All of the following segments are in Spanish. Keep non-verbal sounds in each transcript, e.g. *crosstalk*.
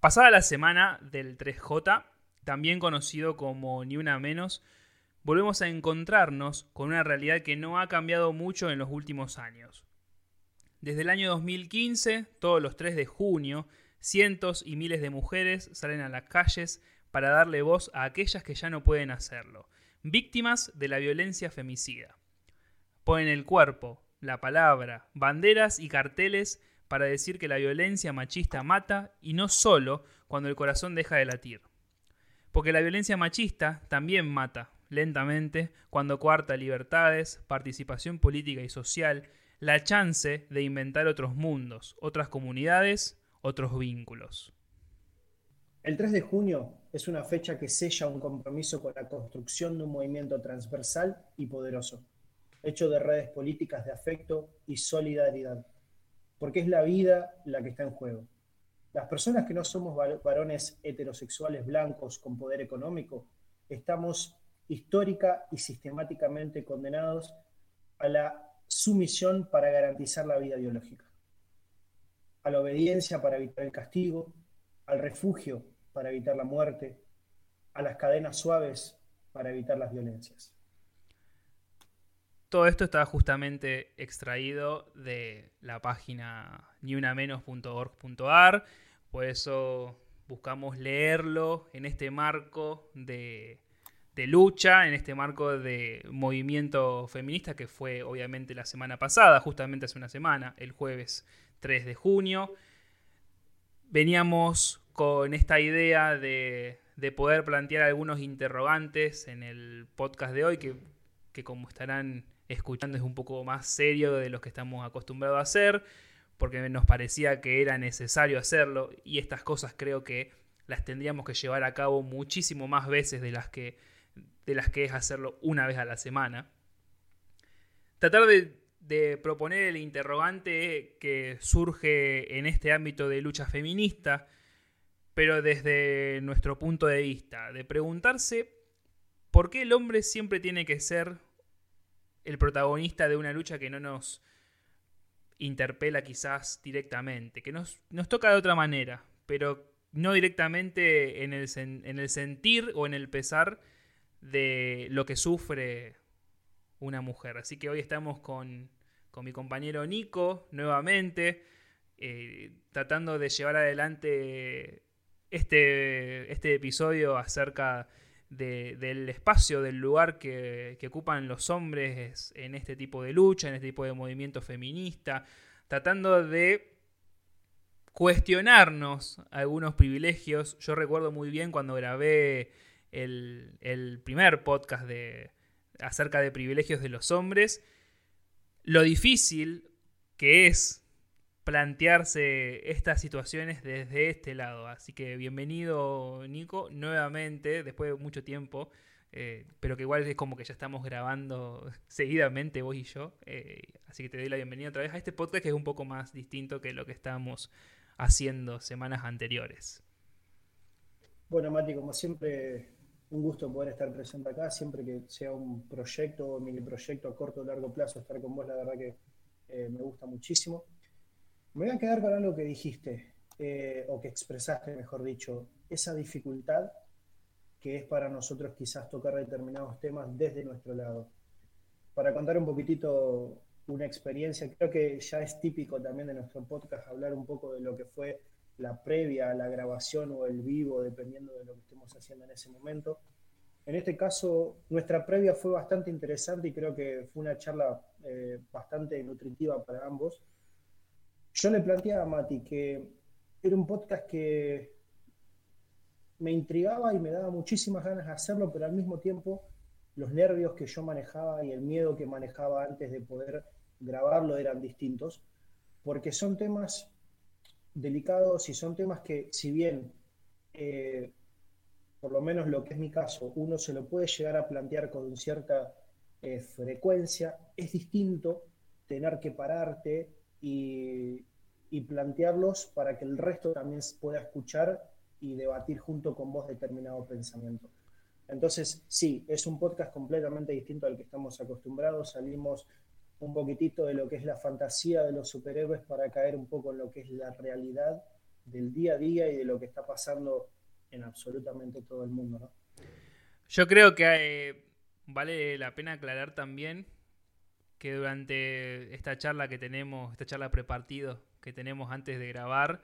Pasada la semana del 3J, también conocido como Ni Una Menos, volvemos a encontrarnos con una realidad que no ha cambiado mucho en los últimos años. Desde el año 2015, todos los 3 de junio, cientos y miles de mujeres salen a las calles para darle voz a aquellas que ya no pueden hacerlo, víctimas de la violencia femicida. Ponen el cuerpo, la palabra, banderas y carteles para decir que la violencia machista mata y no solo cuando el corazón deja de latir. Porque la violencia machista también mata, lentamente, cuando coarta libertades, participación política y social, la chance de inventar otros mundos, otras comunidades, otros vínculos. El 3 de junio es una fecha que sella un compromiso con la construcción de un movimiento transversal y poderoso, hecho de redes políticas de afecto y solidaridad porque es la vida la que está en juego. Las personas que no somos varones heterosexuales blancos con poder económico, estamos histórica y sistemáticamente condenados a la sumisión para garantizar la vida biológica, a la obediencia para evitar el castigo, al refugio para evitar la muerte, a las cadenas suaves para evitar las violencias. Todo esto está justamente extraído de la página niunamenos.org.ar, por eso buscamos leerlo en este marco de, lucha, en este marco de movimiento feminista que fue obviamente la semana pasada, justamente hace una semana, el jueves 3 de junio. Veníamos con esta idea de, poder plantear algunos interrogantes en el podcast de hoy que, que como estarán escuchando es un poco más serio de lo que estamos acostumbrados a hacer, porque nos parecía que era necesario hacerlo y estas cosas creo que las tendríamos que llevar a cabo muchísimo más veces de las que, de las que es hacerlo una vez a la semana. Tratar de, de proponer el interrogante que surge en este ámbito de lucha feminista, pero desde nuestro punto de vista, de preguntarse por qué el hombre siempre tiene que ser el protagonista de una lucha que no nos interpela quizás directamente, que nos, nos toca de otra manera, pero no directamente en el, en el sentir o en el pesar de lo que sufre una mujer. Así que hoy estamos con, con mi compañero Nico nuevamente, eh, tratando de llevar adelante este, este episodio acerca del espacio, del lugar que, ocupan los hombres en este tipo de lucha, en este tipo de movimiento feminista, tratando de cuestionarnos algunos privilegios. Yo recuerdo muy bien cuando grabé el, primer podcast de, acerca de privilegios de los hombres, lo difícil que es plantearse estas situaciones desde este lado. Así que bienvenido, Nico, nuevamente, después de mucho tiempo. Eh, pero que igual es como que ya estamos grabando *laughs* seguidamente vos y yo. Eh, así que te doy la bienvenida otra vez a este podcast que es un poco más distinto que lo que estábamos haciendo semanas anteriores. Bueno, Mati, como siempre, un gusto poder estar presente acá. Siempre que sea un proyecto o mini proyecto a corto o largo plazo, estar con vos, la verdad que eh, me gusta muchísimo. Me voy a quedar con algo que dijiste, eh, o que expresaste, mejor dicho, esa dificultad que es para nosotros quizás tocar determinados temas desde nuestro lado. Para contar un poquitito una experiencia, creo que ya es típico también de nuestro podcast hablar un poco de lo que fue la previa la grabación o el vivo, dependiendo de lo que estemos haciendo en ese momento. En este caso, nuestra previa fue bastante interesante y creo que fue una charla eh, bastante nutritiva para ambos yo le planteaba a Mati que era un podcast que me intrigaba y me daba muchísimas ganas de hacerlo, pero al mismo tiempo los nervios que yo manejaba y el miedo que manejaba antes de poder grabarlo eran distintos, porque son temas delicados y son temas que si bien, eh, por lo menos lo que es mi caso, uno se lo puede llegar a plantear con cierta eh, frecuencia, es distinto tener que pararte y, plantearlos para que el resto también pueda escuchar y debatir junto con vos determinado pensamiento. Entonces, sí, es un podcast completamente distinto al que estamos acostumbrados. Salimos un poquitito de lo que es la fantasía de los superhéroes para caer un poco en lo que es la realidad del día a día y de lo que está pasando en absolutamente todo el mundo. Yo creo que eh, vale la pena aclarar también que durante esta charla que tenemos, esta charla prepartido que tenemos antes de grabar,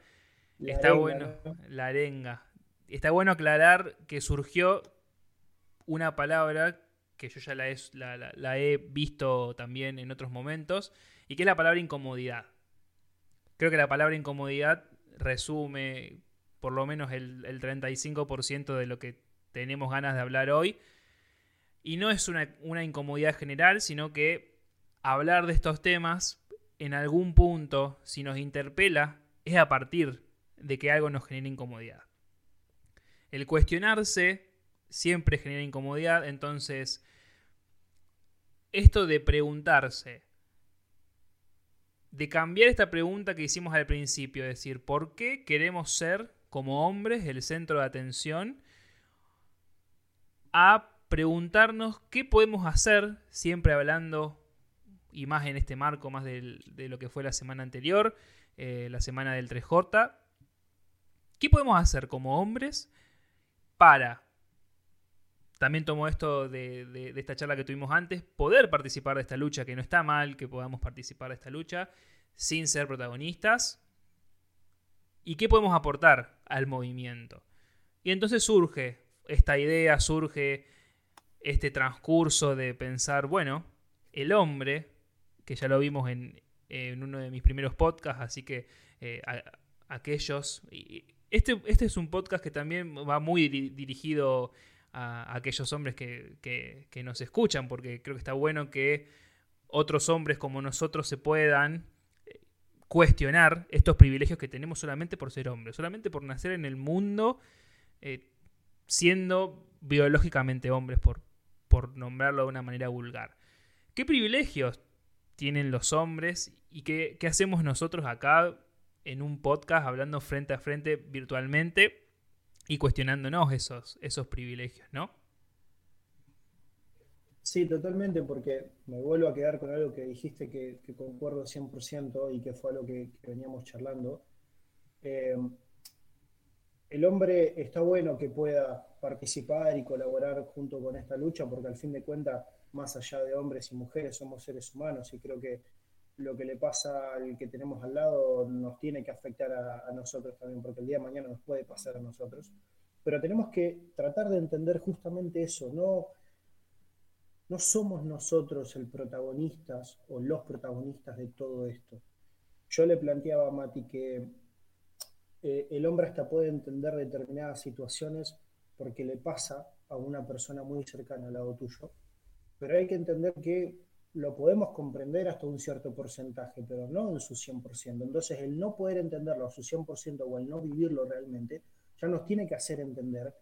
está bueno, la arenga. Está bueno aclarar que surgió una palabra que yo ya la he, la, he visto también en otros momentos, y que es la palabra incomodidad. Creo que la palabra incomodidad resume por lo menos el, el 35% de lo que tenemos ganas de hablar hoy. Y no es una, una, incomodidad general, sino que hablar de estos temas en algún punto, si nos interpela, es a partir de que algo nos genera incomodidad. El cuestionarse siempre genera incomodidad, entonces esto de preguntarse, de cambiar esta pregunta que hicimos al principio, es decir, ¿por qué queremos ser como hombres el centro de atención? A preguntarnos qué podemos hacer, siempre hablando, y más en este marco, más de lo que fue la semana anterior, eh, la semana del 3J, ¿qué podemos hacer como hombres para también tomo esto de, esta charla que tuvimos antes, poder participar de esta lucha, que no está mal que podamos participar de esta lucha sin ser protagonistas. ¿Y qué podemos aportar al movimiento? Y entonces surge esta idea, surge este transcurso de pensar, bueno, el hombre, que ya lo vimos en, uno de mis primeros podcasts, así que eh, aquellos... Este, este es un podcast que también va muy dirigido a, aquellos hombres que, nos escuchan, porque creo que está bueno que otros hombres como nosotros se puedan eh, cuestionar estos privilegios que tenemos solamente por ser hombres, solamente por nacer en el mundo eh, siendo biológicamente hombres, por, por nombrarlo de una manera vulgar. ¿Qué privilegios tienen los hombres y qué, hacemos nosotros acá en un podcast hablando frente a frente virtualmente? y cuestionándonos esos, esos privilegios, ¿no? Sí, totalmente, porque me vuelvo a quedar con algo que dijiste que, concuerdo 100% y que fue algo que, veníamos charlando. Eh, el hombre está bueno que pueda participar y colaborar junto con esta lucha, porque al fin de cuentas, más allá de hombres y mujeres, somos seres humanos y creo que lo que le pasa al que tenemos al lado nos tiene que afectar a, nosotros también, porque el día de mañana nos puede pasar a nosotros. Pero tenemos que tratar de entender justamente eso, no, no somos nosotros el protagonistas o los protagonistas de todo esto. Yo le planteaba a Mati que eh, el hombre hasta puede entender determinadas situaciones porque le pasa a una persona muy cercana al lado tuyo, pero hay que entender que lo podemos comprender hasta un cierto porcentaje, pero no en su 100%. Entonces, el no poder entenderlo a su 100% o el no vivirlo realmente, ya nos tiene que hacer entender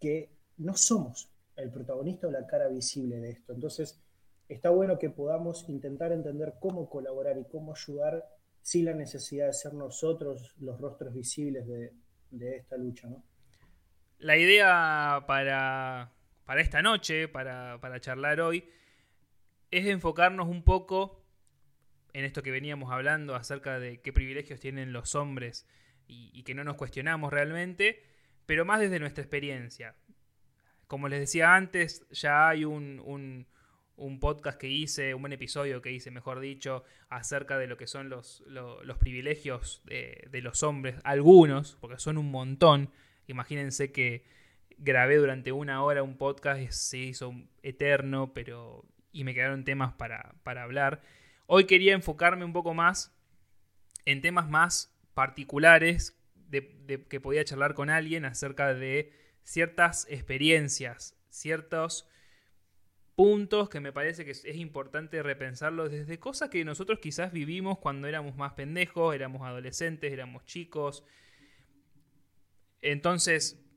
que no somos el protagonista o la cara visible de esto. Entonces, está bueno que podamos intentar entender cómo colaborar y cómo ayudar sin la necesidad de ser nosotros los rostros visibles de, esta lucha. ¿no? La idea para, esta noche, para, para charlar hoy, es enfocarnos un poco en esto que veníamos hablando acerca de qué privilegios tienen los hombres y, que no nos cuestionamos realmente, pero más desde nuestra experiencia. Como les decía antes, ya hay un, podcast que hice, un buen episodio que hice, mejor dicho, acerca de lo que son los, privilegios de, de los hombres, algunos, porque son un montón. Imagínense que grabé durante una hora un podcast se hizo eterno, pero y me quedaron temas para, hablar. Hoy quería enfocarme un poco más en temas más particulares de, que podía charlar con alguien acerca de ciertas experiencias, ciertos puntos que me parece que es, importante repensarlos desde cosas que nosotros quizás vivimos cuando éramos más pendejos, éramos adolescentes, éramos chicos. Entonces,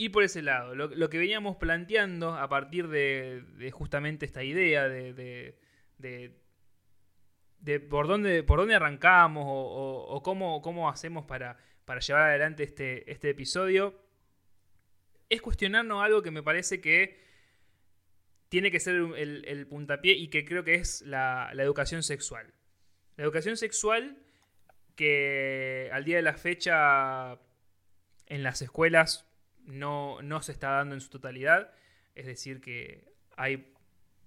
ir por ese lado. Lo, que veníamos planteando a partir de, justamente esta idea de, de, por, dónde, por dónde arrancamos o, cómo, cómo, hacemos para, para, llevar adelante este, este episodio, es cuestionarnos algo que me parece que tiene que ser el, puntapié y que creo que es la educación sexual. La educación sexual que al día de la fecha en las escuelas no, no se está dando en su totalidad. Es decir, que hay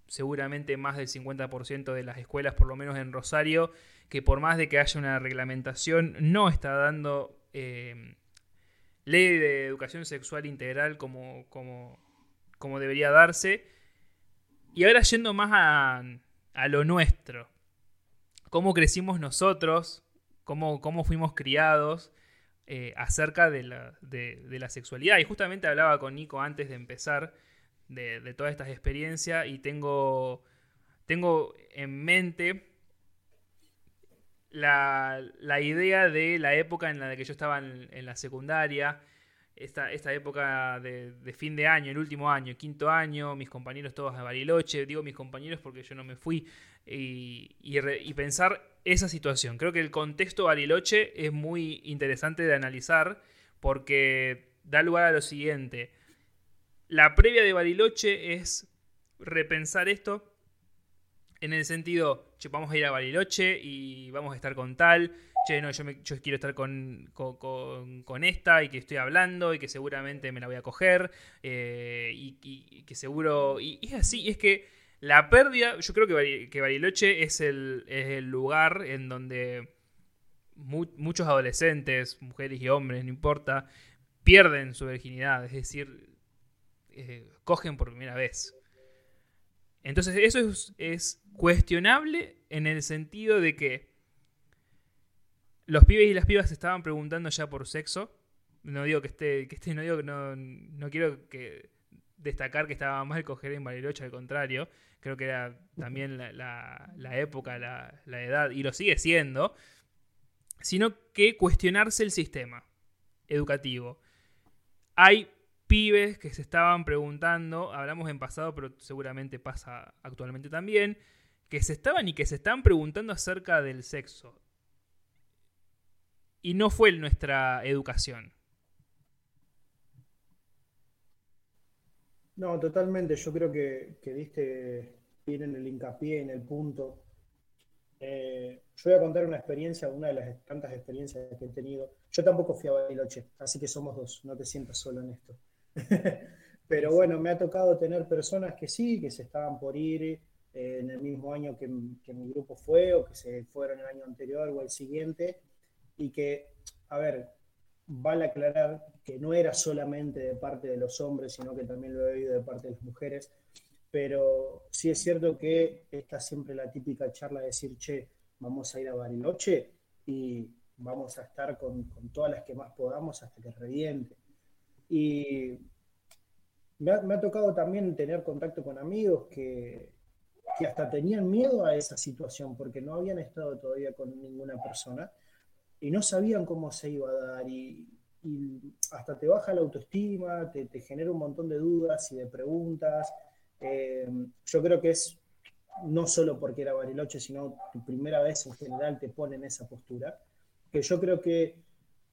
seguramente más del 50% de las escuelas, por lo menos en Rosario, que por más de que haya una reglamentación, no está dando eh, ley de educación sexual integral como, como, como, debería darse. Y ahora yendo más a, a lo nuestro, cómo crecimos nosotros, cómo, cómo fuimos criados eh, acerca de la, de, la, sexualidad. Y justamente hablaba con Nico antes de empezar de, todas estas experiencias y tengo, tengo en mente la, la, idea de la época en la que yo estaba en, la secundaria, esta, esta época de, fin de año, el último año, quinto año, mis compañeros todos a Bariloche, digo mis compañeros porque yo no me fui, y, y, pensar esa situación. Creo que el contexto Bariloche es muy interesante de analizar porque da lugar a lo siguiente. La previa de Bariloche es repensar esto en el sentido, vamos a ir a Bariloche y vamos a estar con tal, che, no, yo, quiero estar con, esta y que estoy hablando y que seguramente me la voy a coger eh, y, que seguro... Y, es así, es que la pérdida, yo creo que, que Bariloche es el, es el lugar en donde muchos adolescentes, mujeres y hombres, no importa, pierden su virginidad, es decir, eh, cogen por primera vez. Entonces eso es, cuestionable en el sentido de que los pibes y las pibas se estaban preguntando ya por sexo. No digo que esté, que esté, no digo que no, no quiero que destacar que estaba mal coger en Bariloche, al contrario. Creo que era también la, época, la, la, edad, y lo sigue siendo. Sino que cuestionarse el sistema educativo. Hay pibes que se estaban preguntando, hablamos en pasado, pero seguramente pasa actualmente también, que se estaban y que se están preguntando acerca del sexo. Y no fue nuestra educación. No, totalmente. Yo creo que, que diste bien en el hincapié, en el punto. Eh, yo voy a contar una experiencia, una de las tantas experiencias que he tenido. Yo tampoco fui a Bariloche, así que somos dos, no te sientas solo en esto. *laughs* Pero bueno, me ha tocado tener personas que sí, que se estaban por ir eh, en el mismo año que, mi grupo fue, o que se fueron el año anterior o el siguiente, y que, a ver, vale aclarar que no era solamente de parte de los hombres, sino que también lo he oído de parte de las mujeres, pero sí es cierto que está siempre la típica charla de decir, che, vamos a ir a Bariloche y vamos a estar con, con todas las que más podamos hasta que reviente. Y me ha, tocado también tener contacto con amigos que, que, hasta tenían miedo a esa situación porque no habían estado todavía con ninguna persona y no sabían cómo se iba a dar y, hasta te baja la autoestima, te, genera un montón de dudas y de preguntas. Eh, yo creo que es no solo porque era Bariloche, sino tu primera vez en general te pone en esa postura, que yo creo que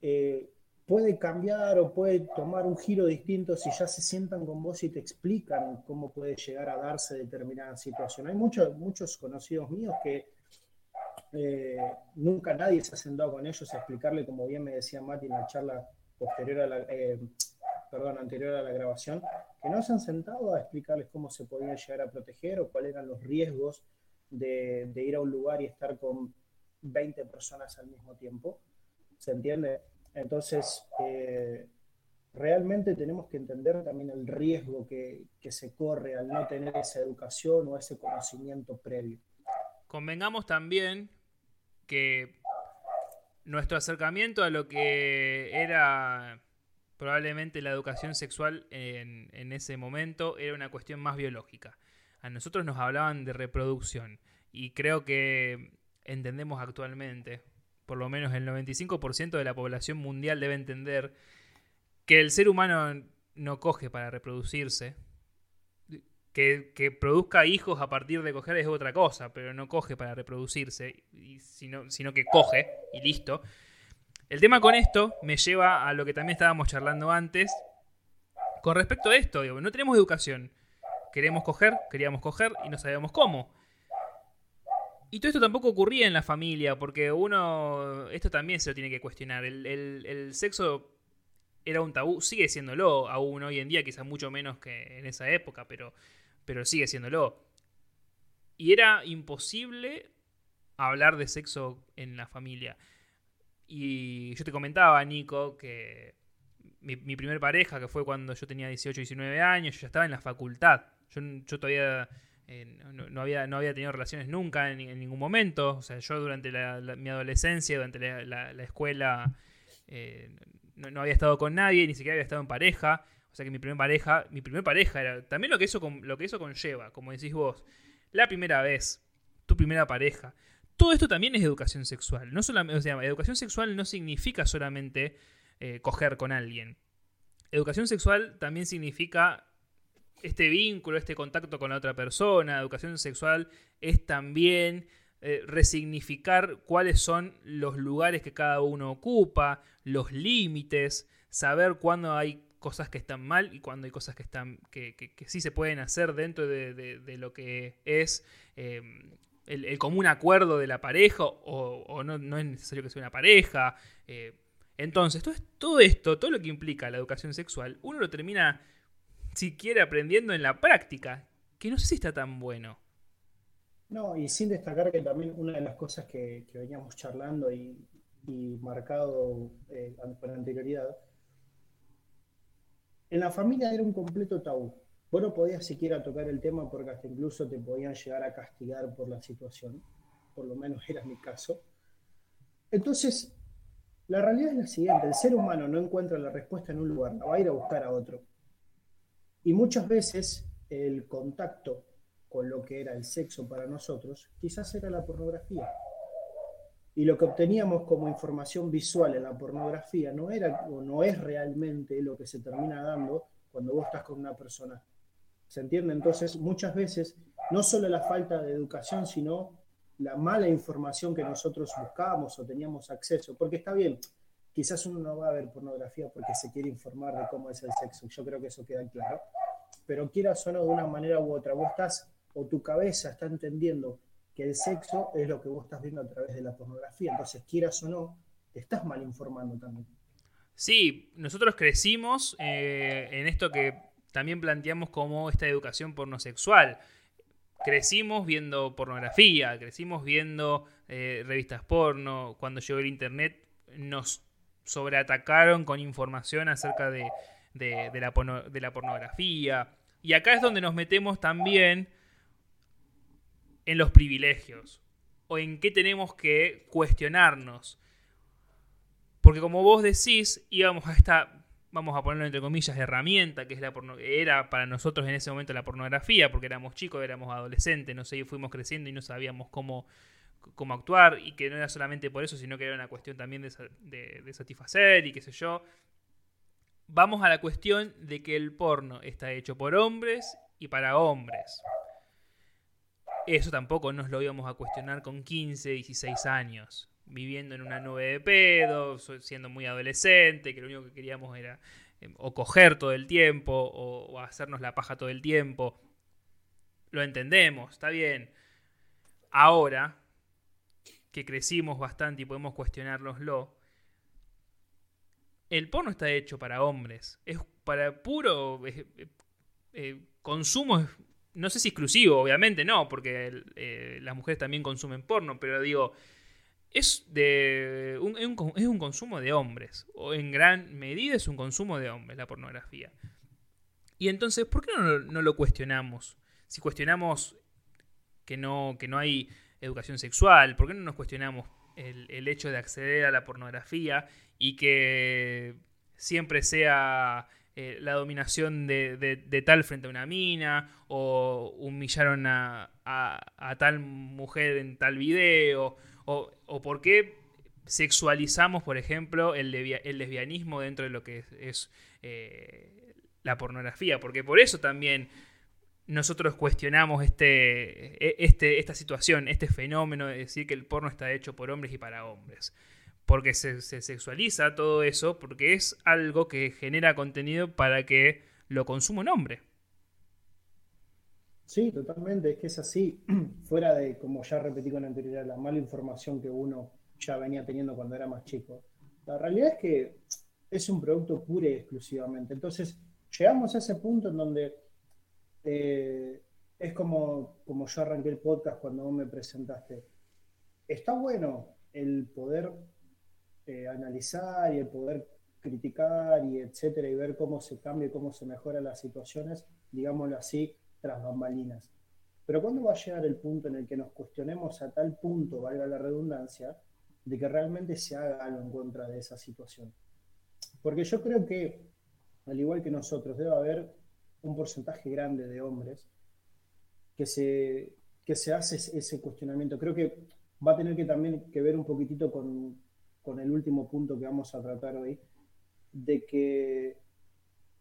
eh, puede cambiar o puede tomar un giro distinto si ya se sientan con vos y te explican cómo puede llegar a darse determinada situación. Hay muchos, muchos conocidos míos que eh, nunca nadie se ha sentado con ellos a explicarle, como bien me decía Mati en la charla posterior a la, eh, perdón, anterior a la grabación, que no se han sentado a explicarles cómo se podían llegar a proteger o cuáles eran los riesgos de, ir a un lugar y estar con 20 personas al mismo tiempo. ¿Se entiende? Entonces, eh, realmente tenemos que entender también el riesgo que, se corre al no tener esa educación o ese conocimiento previo. Convengamos también que nuestro acercamiento a lo que era probablemente la educación sexual en, en, ese momento era una cuestión más biológica. A nosotros nos hablaban de reproducción y creo que entendemos actualmente, por lo menos el 95% de la población mundial debe entender que el ser humano no coge para reproducirse. Que, produzca hijos a partir de coger es otra cosa, pero no coge para reproducirse, sino, sino que coge y listo. El tema con esto me lleva a lo que también estábamos charlando antes. Con respecto a esto, digo, no tenemos educación. Queremos coger, queríamos coger y no sabíamos cómo. Y todo esto tampoco ocurría en la familia, porque uno, esto también se lo tiene que cuestionar. El, sexo era un tabú, sigue siéndolo aún hoy en día, quizás mucho menos que en esa época, pero, pero sigue siéndolo. Y era imposible hablar de sexo en la familia. Y yo te comentaba, Nico, que mi, primer pareja, que fue cuando yo tenía 18, 19 años, yo ya estaba en la facultad. Yo, yo todavía eh, no, había, no había tenido relaciones nunca en, ningún momento. O sea, yo durante mi adolescencia, durante la, escuela, eh, no, había estado con nadie, ni siquiera había estado en pareja. O sea que mi primer pareja, mi primer pareja era también lo que eso, lo que eso conlleva, como decís vos, la primera vez, tu primera pareja. Todo esto también es educación sexual. No solamente, educación sexual no significa solamente eh, coger con alguien. Educación sexual también significa este vínculo, este contacto con la otra persona, educación sexual, es también eh, resignificar cuáles son los lugares que cada uno ocupa, los límites, saber cuándo hay cosas que están mal y cuándo hay cosas que están que, sí se pueden hacer dentro de, lo que es em, el, común acuerdo de la pareja o, no, es necesario que sea una pareja. Eh, entonces, todo, todo esto, todo lo que implica la educación sexual, uno lo termina si quiere aprendiendo en la práctica, que no sé si está tan bueno. No, y sin destacar que también una de las cosas que, veníamos charlando y, marcado eh, con anterioridad, en la familia era un completo tabú. Vos no podías siquiera tocar el tema porque hasta incluso te podían llegar a castigar por la situación. Por lo menos era mi caso. Entonces, la realidad es la siguiente. El ser humano no encuentra la respuesta en un lugar, la va a ir a buscar a otro. Y muchas veces el contacto con lo que era el sexo para nosotros quizás era la pornografía. Y lo que obteníamos como información visual en la pornografía no era o no es realmente lo que se termina dando cuando vos estás con una persona. ¿Se entiende? Entonces, muchas veces, no solo la falta de educación, sino la mala información que nosotros buscábamos o teníamos acceso. Porque está bien, Quizás uno no va a ver pornografía porque se quiere informar de cómo es el sexo. Yo creo que eso queda claro. Pero quieras o no, de una manera u otra, vos estás, o tu cabeza está entendiendo que el sexo es lo que vos estás viendo a través de la pornografía. Entonces, quieras o no, estás mal informando también. Sí, nosotros crecimos eh, en esto que también planteamos como esta educación pornosexual. Crecimos viendo pornografía, crecimos viendo eh, revistas porno. Cuando llegó el internet nos sobreatacaron con información acerca de, la, pornografía. Y acá es donde nos metemos también en los privilegios o en qué tenemos que cuestionarnos. Porque como vos decís, íbamos a esta, vamos a ponerlo entre comillas, herramienta, que es la era para nosotros en ese momento la pornografía, porque éramos chicos, éramos adolescentes, no sé, fuimos creciendo y no sabíamos cómo, cómo actuar y que no era solamente por eso, sino que era una cuestión también de, satisfacer y qué sé yo. Vamos a la cuestión de que el porno está hecho por hombres y para hombres. Eso tampoco nos lo íbamos a cuestionar con 15, 16 años, viviendo en una nube de pedo, siendo muy adolescente, que lo único que queríamos era em, o coger todo el tiempo o hacernos la paja todo el tiempo. Lo entendemos, está bien. Ahora, que crecimos bastante y podemos cuestionárnoslo, el porno está hecho para hombres. Es para puro eh, eh, consumo, no sé si exclusivo, obviamente no, porque eh, las mujeres también consumen porno, pero digo, es, de un, es un consumo de hombres, o en gran medida es un consumo de hombres la pornografía. Y entonces, ¿por qué no, no lo cuestionamos? Si cuestionamos que no, que no hay educación sexual? ¿Por qué no nos cuestionamos el, hecho de acceder a la pornografía y que siempre sea eh, la dominación de, tal frente a una mina o humillaron a, tal mujer en tal video? O, por qué sexualizamos, por ejemplo, el, lesbianismo dentro de lo que es, eh, la pornografía? Porque por eso también nosotros cuestionamos este, e, este, esta situación, este fenómeno de decir que el porno está hecho por hombres y para hombres. Porque se, sexualiza todo eso, porque es algo que genera contenido para que lo consuma un hombre. Sí, totalmente, es que es así, *clears throat* fuera de, como ya repetí con anterioridad, la mala información que uno ya venía teniendo cuando era más chico. La realidad es que es un producto puro y exclusivamente. Entonces, llegamos a ese punto en donde eh, es como, como yo arranqué el podcast cuando vos me presentaste. Está bueno el poder eh, analizar y el poder criticar y etcétera y ver cómo se cambia y cómo se mejoran las situaciones, digámoslo así, tras bambalinas. Pero ¿cuándo va a llegar el punto en el que nos cuestionemos a tal punto, valga la redundancia, de que realmente se haga algo en contra de esa situación? Porque yo creo que, al igual que nosotros, debe haber un porcentaje grande de hombres que se, que se hace ese cuestionamiento. Creo que va a tener que también que ver un poquitito con, con el último punto que vamos a tratar hoy, de que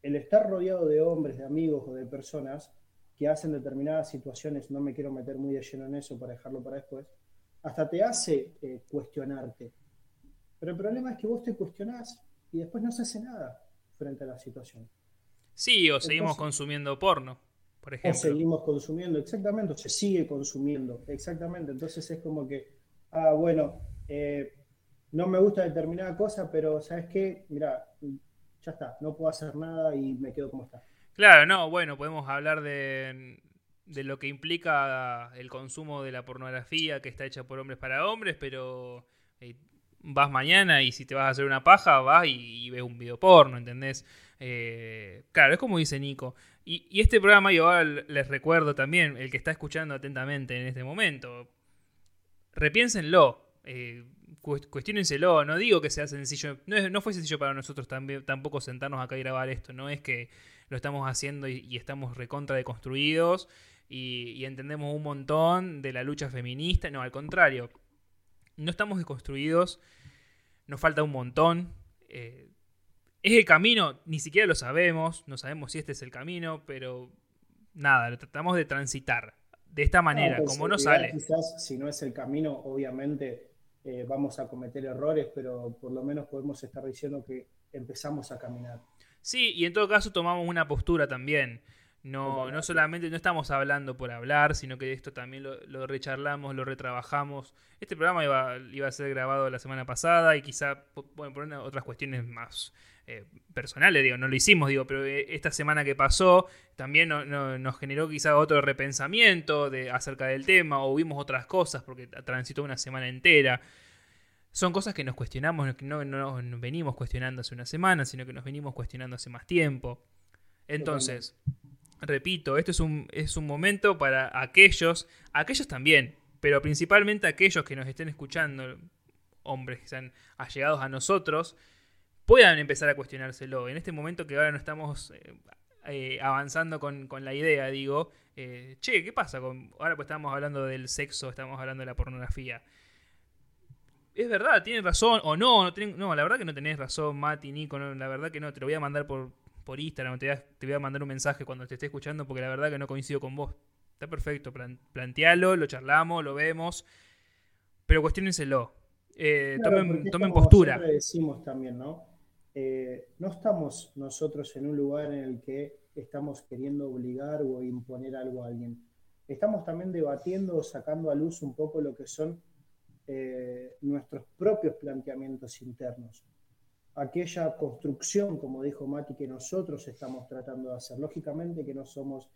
el estar rodeado de hombres, de amigos o de personas que hacen determinadas situaciones, no me quiero meter muy de lleno en eso para dejarlo para después, hasta te hace eh, cuestionarte. Pero el problema es que vos te cuestionás y después no se hace nada frente a la situación. Sí, o seguimos consumiendo porno, por ejemplo. O seguimos consumiendo, exactamente, o se sigue consumiendo, exactamente. Entonces es como que, ah, bueno, eh, no me gusta determinada cosa, pero ¿sabes qué? Mira, ya está, no puedo hacer nada y me quedo como está. Claro, no, bueno, podemos hablar de, de lo que implica el consumo de la pornografía que está hecha por hombres para hombres, pero eh, vas mañana y si te vas a hacer una paja, vas y, ves un video porno, ¿entendés? Eh, claro, es como dice Nico. Y, este programa, yo ahora les recuerdo también, el que está escuchando atentamente en este momento, repiénsenlo. Eh, cuestionenselo, no digo que sea sencillo, no, fue sencillo para nosotros también, tampoco sentarnos acá y grabar esto, no es que lo estamos haciendo y, estamos recontra deconstruidos y, y, entendemos un montón de la lucha feminista, no, al contrario, no estamos deconstruidos, nos falta un montón. Eh, es el camino, ni siquiera lo sabemos, no sabemos si este es el camino, pero nada, lo tratamos de transitar de esta manera, pues, como no sale. Quizás si no es el camino, obviamente eh, vamos a cometer errores, pero por lo menos podemos estar diciendo que empezamos a caminar. Sí, y en todo caso tomamos una postura también. No, no solamente no estamos hablando por hablar, sino que esto también lo, recharlamos, lo retrabajamos. Este programa iba, iba, a ser grabado la semana pasada y quizá, bueno, por otras cuestiones más eh, personales, digo, no lo hicimos, digo, pero eh, esta semana que pasó también nos generó quizá otro repensamiento de, acerca del tema o vimos otras cosas porque transitó una semana entera. Son cosas que nos cuestionamos, que no, no nos venimos cuestionando hace una semana, sino que nos venimos cuestionando hace más tiempo. Entonces repito, esto es un, es un momento para aquellos, aquellos también, pero principalmente aquellos que nos estén escuchando, hombres que sean allegados a nosotros, puedan empezar a cuestionárselo. En este momento que ahora no estamos eh, eh, avanzando con, la idea, digo, eh, che, ¿qué pasa? Con, ahora pues estamos hablando del sexo, estamos hablando de la pornografía. Es verdad, tienes razón o no, no, no, la verdad que no tenés razón, Mati, Nico, la verdad que no, te lo voy a mandar por, por Instagram, te voy, a, mandar un mensaje cuando te esté escuchando porque la verdad que no coincido con vos. Está perfecto, plantealo, lo charlamos, lo vemos, pero cuestionenselo. Eh, tomen, postura. decimos también, ¿no? Eh, no estamos nosotros en un lugar en el que estamos queriendo obligar o imponer algo a alguien. Estamos también debatiendo o sacando a luz un poco lo que son eh, nuestros propios planteamientos internos aquella construcción, como dijo Mati, que nosotros estamos tratando de hacer. Lógicamente que no somos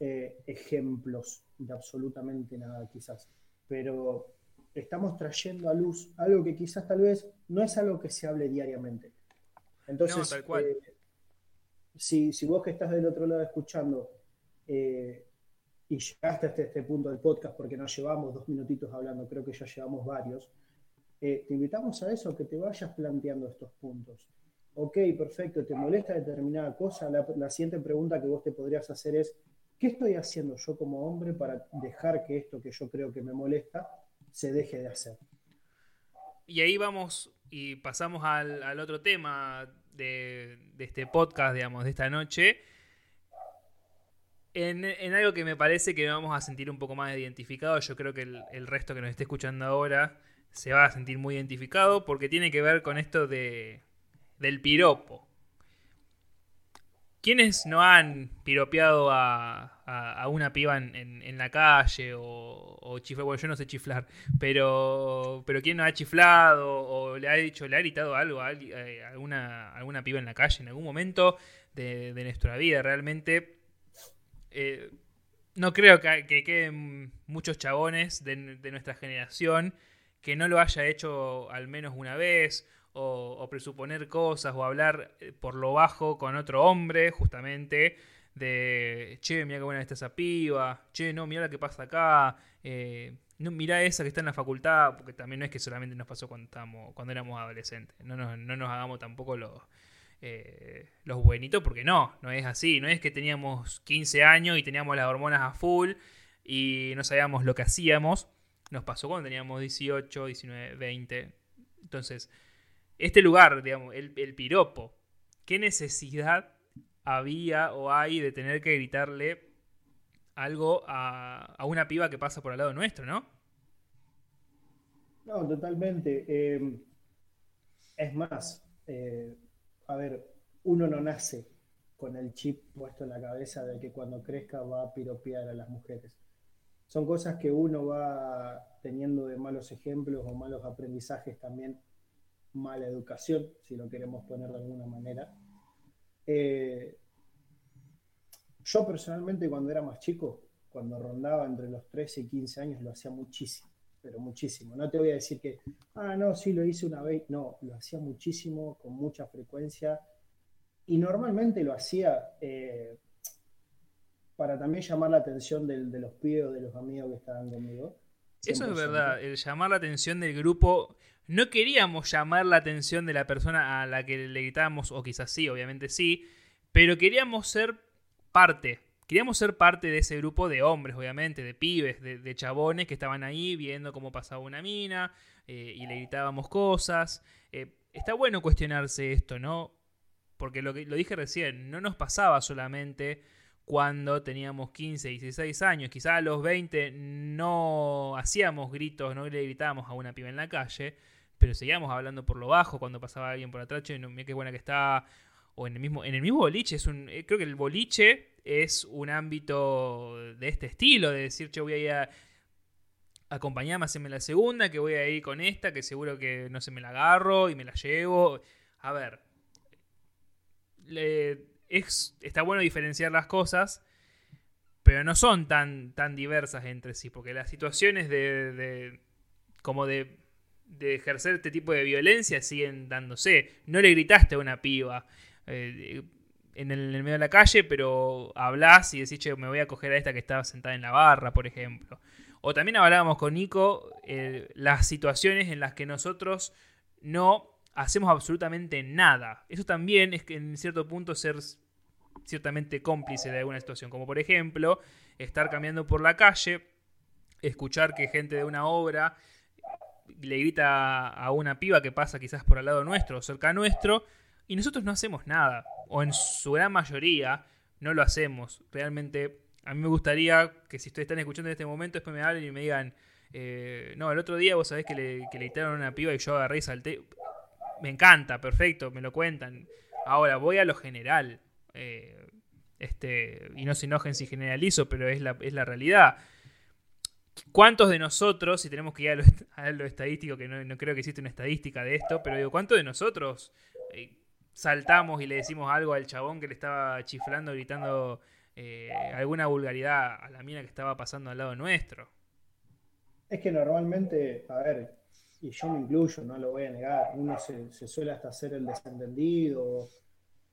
eh, ejemplos de absolutamente nada, quizás, pero estamos trayendo a luz algo que quizás tal vez no es algo que se hable diariamente. Entonces, eh, si, vos que estás del otro lado escuchando eh, y llegaste hasta este punto del podcast, porque nos llevamos dos minutitos hablando, creo que ya llevamos varios, eh, te invitamos a eso, que te vayas planteando estos puntos. Ok, perfecto, ¿te molesta determinada cosa? La, siguiente pregunta que vos te podrías hacer es, ¿qué estoy haciendo yo como hombre para dejar que esto que yo creo que me molesta se deje de hacer? Y ahí vamos y pasamos al, otro tema de, este podcast, digamos, de esta noche. En, algo que me parece que vamos a sentir un poco más identificado, yo creo que el, el resto que nos esté escuchando ahora se va a sentir muy identificado porque tiene que ver con esto de, del piropo. ¿Quiénes no han piropeado a, una piba en, la calle o, o? Bueno, yo no sé chiflar, pero, pero ¿quién no ha chiflado o le ha dicho, le ha gritado algo a, eh, alguna, alguna piba en la calle en algún momento de, nuestra vida? Realmente eh, no creo que, queden muchos chabones de, nuestra generación que no lo haya hecho al menos una vez o, presuponer cosas o hablar eh, por lo bajo con otro hombre, justamente, de, che, mira qué buena está esa piba, che, no, mira lo que pasa acá, eh, no, mira esa que está en la facultad, porque también no es que solamente nos pasó cuando, estábamos, cuando éramos adolescentes, no nos, no nos hagamos tampoco los, eh, los buenitos, porque no, no es así, no es que teníamos 15 años y teníamos las hormonas a full y no sabíamos lo que hacíamos, nos pasó cuando teníamos 18, 19, 20, entonces este lugar, digamos, el, piropo, ¿qué necesidad había o hay de tener que gritarle algo a, una piba que pasa por al lado nuestro, no? No, totalmente. Eh, es más, eh, a ver, uno no nace con el chip puesto en la cabeza de que cuando crezca va a piropear a las mujeres. Son cosas que uno va teniendo de malos ejemplos o malos aprendizajes también mala educación, si lo queremos poner de alguna manera. Eh, yo personalmente cuando era más chico, cuando rondaba entre los 13 y 15 años, lo hacía muchísimo, pero muchísimo. No te voy a decir que, ah, no, sí, lo hice una vez. No, lo hacía muchísimo, con mucha frecuencia. Y normalmente lo hacía eh, para también llamar la atención de los pibes de los amigos que estaban conmigo. Eso es verdad, el llamar la atención del grupo no queríamos llamar la atención de la persona a la que le gritábamos, o quizás sí, obviamente sí, pero queríamos ser parte. Queríamos ser parte de ese grupo de hombres, obviamente, de pibes, de, chabones que estaban ahí viendo cómo pasaba una mina eh, y le gritábamos cosas. Eh, está bueno cuestionarse esto, ¿no? Porque lo que lo dije recién, no nos pasaba solamente cuando teníamos 15, 16 años, quizás a los 20 no hacíamos gritos, no le gritábamos a una piba en la calle, pero seguíamos hablando por lo bajo cuando pasaba alguien por atrás, no, mira qué buena que está, o en el mismo, en el mismo boliche, es un, eh, creo que el boliche es un ámbito de este estilo, de decir, che, voy a ir a acompañarme, hacerme la segunda, que voy a ir con esta, que seguro que no se me la agarro y me la llevo. A ver, está bueno diferenciar las cosas, pero no son tan, tan diversas entre sí, porque las situaciones de, como de, de, ejercer este tipo de violencia siguen dándose. No le gritaste a una piba eh, en, el, medio de la calle, pero hablas y decís, che, me voy a coger a esta que estaba sentada en la barra, por ejemplo. O también hablábamos con Nico eh, las situaciones en las que nosotros no hacemos absolutamente nada. Eso también es que en cierto punto ser ciertamente cómplice de alguna situación, como por ejemplo estar caminando por la calle, escuchar que gente de una obra le grita a una piba que pasa quizás por al lado nuestro o cerca nuestro, y nosotros no hacemos nada, o en su gran mayoría no lo hacemos. Realmente, a mí me gustaría que si ustedes están escuchando en este momento, después me hablen y me digan, eh, no, el otro día vos sabés que le, que le gritaron a una piba y yo agarré y salté. Me encanta, perfecto, me lo cuentan. Ahora, voy a lo general. Eh, este, y no se enojen si generalizo, pero es la, es la realidad. ¿Cuántos de nosotros, si tenemos que ir a lo, estadístico, que no, creo que existe una estadística de esto, pero digo, ¿cuántos de nosotros eh, saltamos y le decimos algo al chabón que le estaba chiflando, gritando eh, alguna vulgaridad a la mina que estaba pasando al lado nuestro? Es que normalmente, a ver, y yo me incluyo, no lo voy a negar, uno se, se suele hasta hacer el desentendido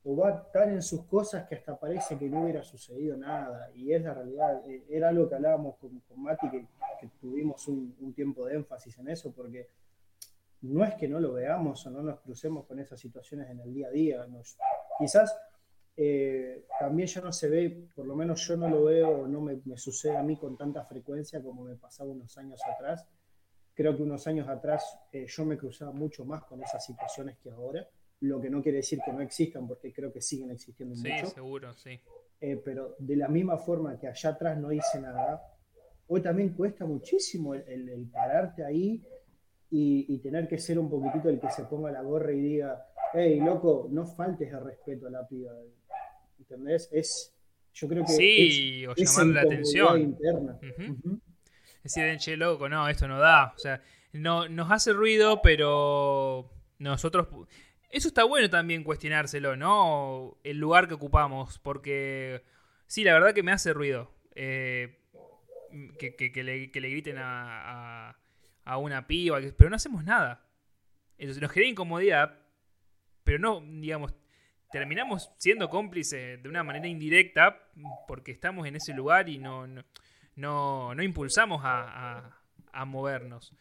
o va tan en sus cosas que hasta parece que no hubiera sucedido nada. Y es la realidad. Eh, era algo que hablábamos con, con Mati, que, tuvimos un, tiempo de énfasis en eso, porque no es que no lo veamos o no nos crucemos con esas situaciones en el día a día. quizás eh, también ya no se ve, por lo menos yo no lo veo, no me, sucede a mí con tanta frecuencia como me pasaba unos años atrás. Creo que unos años atrás eh, yo me cruzaba mucho más con esas situaciones que ahora lo que no quiere decir que no existan, porque creo que siguen existiendo sí, seguro, sí. Eh, pero de la misma forma que allá atrás no hice nada, hoy también cuesta muchísimo el, pararte ahí y, tener que ser un poquitito el que se ponga la gorra y diga, hey, loco, no faltes de respeto a la piba. ¿entendés? Es, yo creo que sí, o llamarle la atención. Interna. Decir, che, loco, no, esto no da. O sea, no, nos hace ruido, pero nosotros... Eso está bueno también cuestionárselo, ¿no? El lugar que ocupamos, porque sí, la verdad que me hace ruido. Eh, que, le, griten a, a, una piba, pero no hacemos nada. Entonces nos genera incomodidad, pero no, digamos, terminamos siendo cómplices de una manera indirecta porque estamos en ese lugar y no, no, impulsamos a, a, movernos.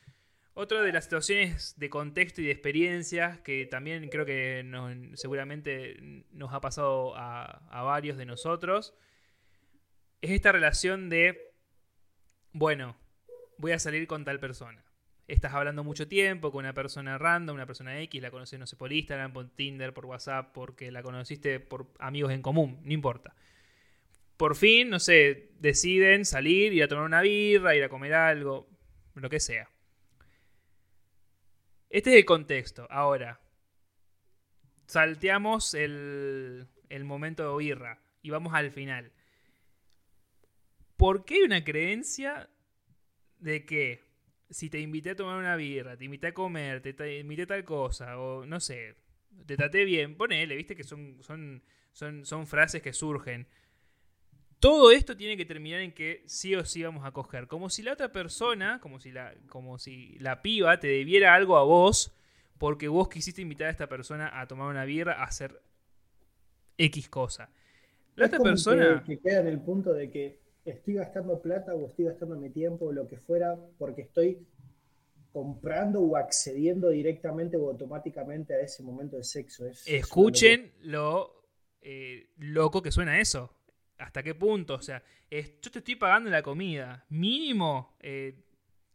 Otra de las situaciones de contexto y de experiencias que también creo que seguramente nos ha pasado a, a varios de nosotros es esta relación de, bueno, voy a salir con tal persona estás hablando mucho tiempo con una persona random, una persona X, la conoces, no sé, por Instagram, por Tinder, por WhatsApp, porque la conociste por amigos en común, no importa. Por fin, no sé, deciden salir, ir a tomar una birra, ir a comer algo, lo que sea. Este es el contexto. Ahora, salteamos el, el momento de birra y vamos al final. ¿Por qué hay una creencia de que si te invité a tomar una birra, te invité a comer, te, invité a tal cosa, o no sé, te traté bien, ponele, viste que son, son, son, son frases que surgen. Todo esto tiene que terminar en que sí o sí vamos a coger. Como si la otra persona, como si la, como si la piba te debiera algo a vos, porque vos quisiste invitar a esta persona a tomar una birra, a hacer X cosa. La otra persona. que queda en el punto de que estoy gastando plata o estoy gastando mi tiempo o lo que fuera porque estoy comprando o accediendo directamente o automáticamente a ese momento de sexo. Escuchen lo eh, loco que suena eso. ¿Hasta qué punto? O sea, yo te estoy pagando la comida. Mínimo, eh,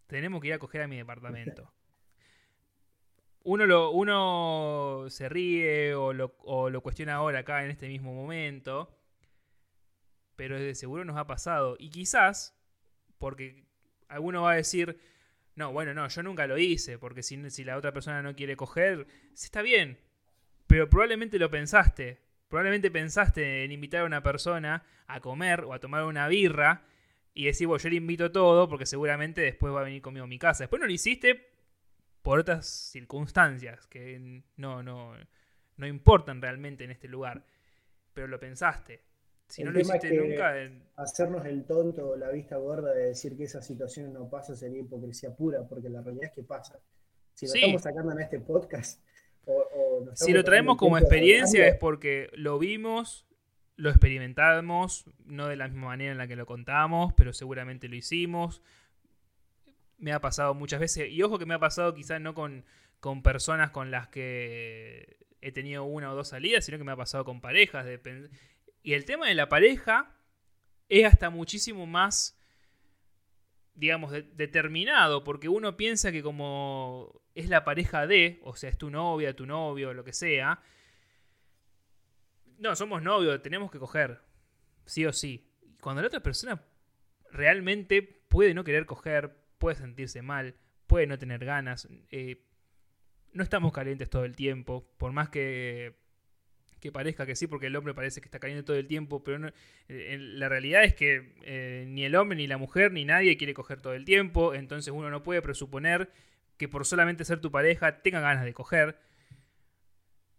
tenemos que ir a coger a mi departamento. *laughs* Uno, lo, uno se ríe o lo, o lo cuestiona ahora acá en este mismo momento pero de seguro nos ha pasado. Y quizás, porque alguno va a decir, no, bueno, no, yo nunca lo hice, porque si, si la otra persona no quiere coger, está bien, pero probablemente lo pensaste. Probablemente pensaste en invitar a una persona a comer o a tomar una birra y decir, bueno, yo le invito todo porque seguramente después va a venir conmigo a mi casa. Después no lo hiciste por otras circunstancias que no, no, no importan realmente en este lugar, pero lo pensaste. Si no lo hiciste nunca. Hacernos el tonto o la vista gorda de decir que esas situaciones no pasan sería hipocresía pura, porque la realidad es que pasa. Si lo estamos sacando en este podcast. O, si lo traemos como experiencia es porque lo vimos, lo experimentamos, no de la misma manera en la que lo contamos, pero seguramente lo hicimos. Me ha pasado muchas veces, y ojo que me ha pasado quizás no con, con personas con las que he tenido una o dos salidas, sino que me ha pasado con parejas. De, y el tema de la pareja es hasta muchísimo más, digamos, determinado, porque uno piensa que como es la pareja de, o sea, es tu novia, tu novio, lo que sea, no, somos novios, tenemos que coger, sí o sí. Cuando la otra persona realmente puede no querer coger, puede sentirse mal, puede no tener ganas, eh, no estamos calientes todo el tiempo, por más que que parezca que sí, porque el hombre parece que está cayendo todo el tiempo, pero eh, la realidad es que eh, ni el hombre, ni la mujer, ni nadie quiere coger todo el tiempo, entonces uno no puede presuponer que por solamente ser tu pareja tenga ganas de coger.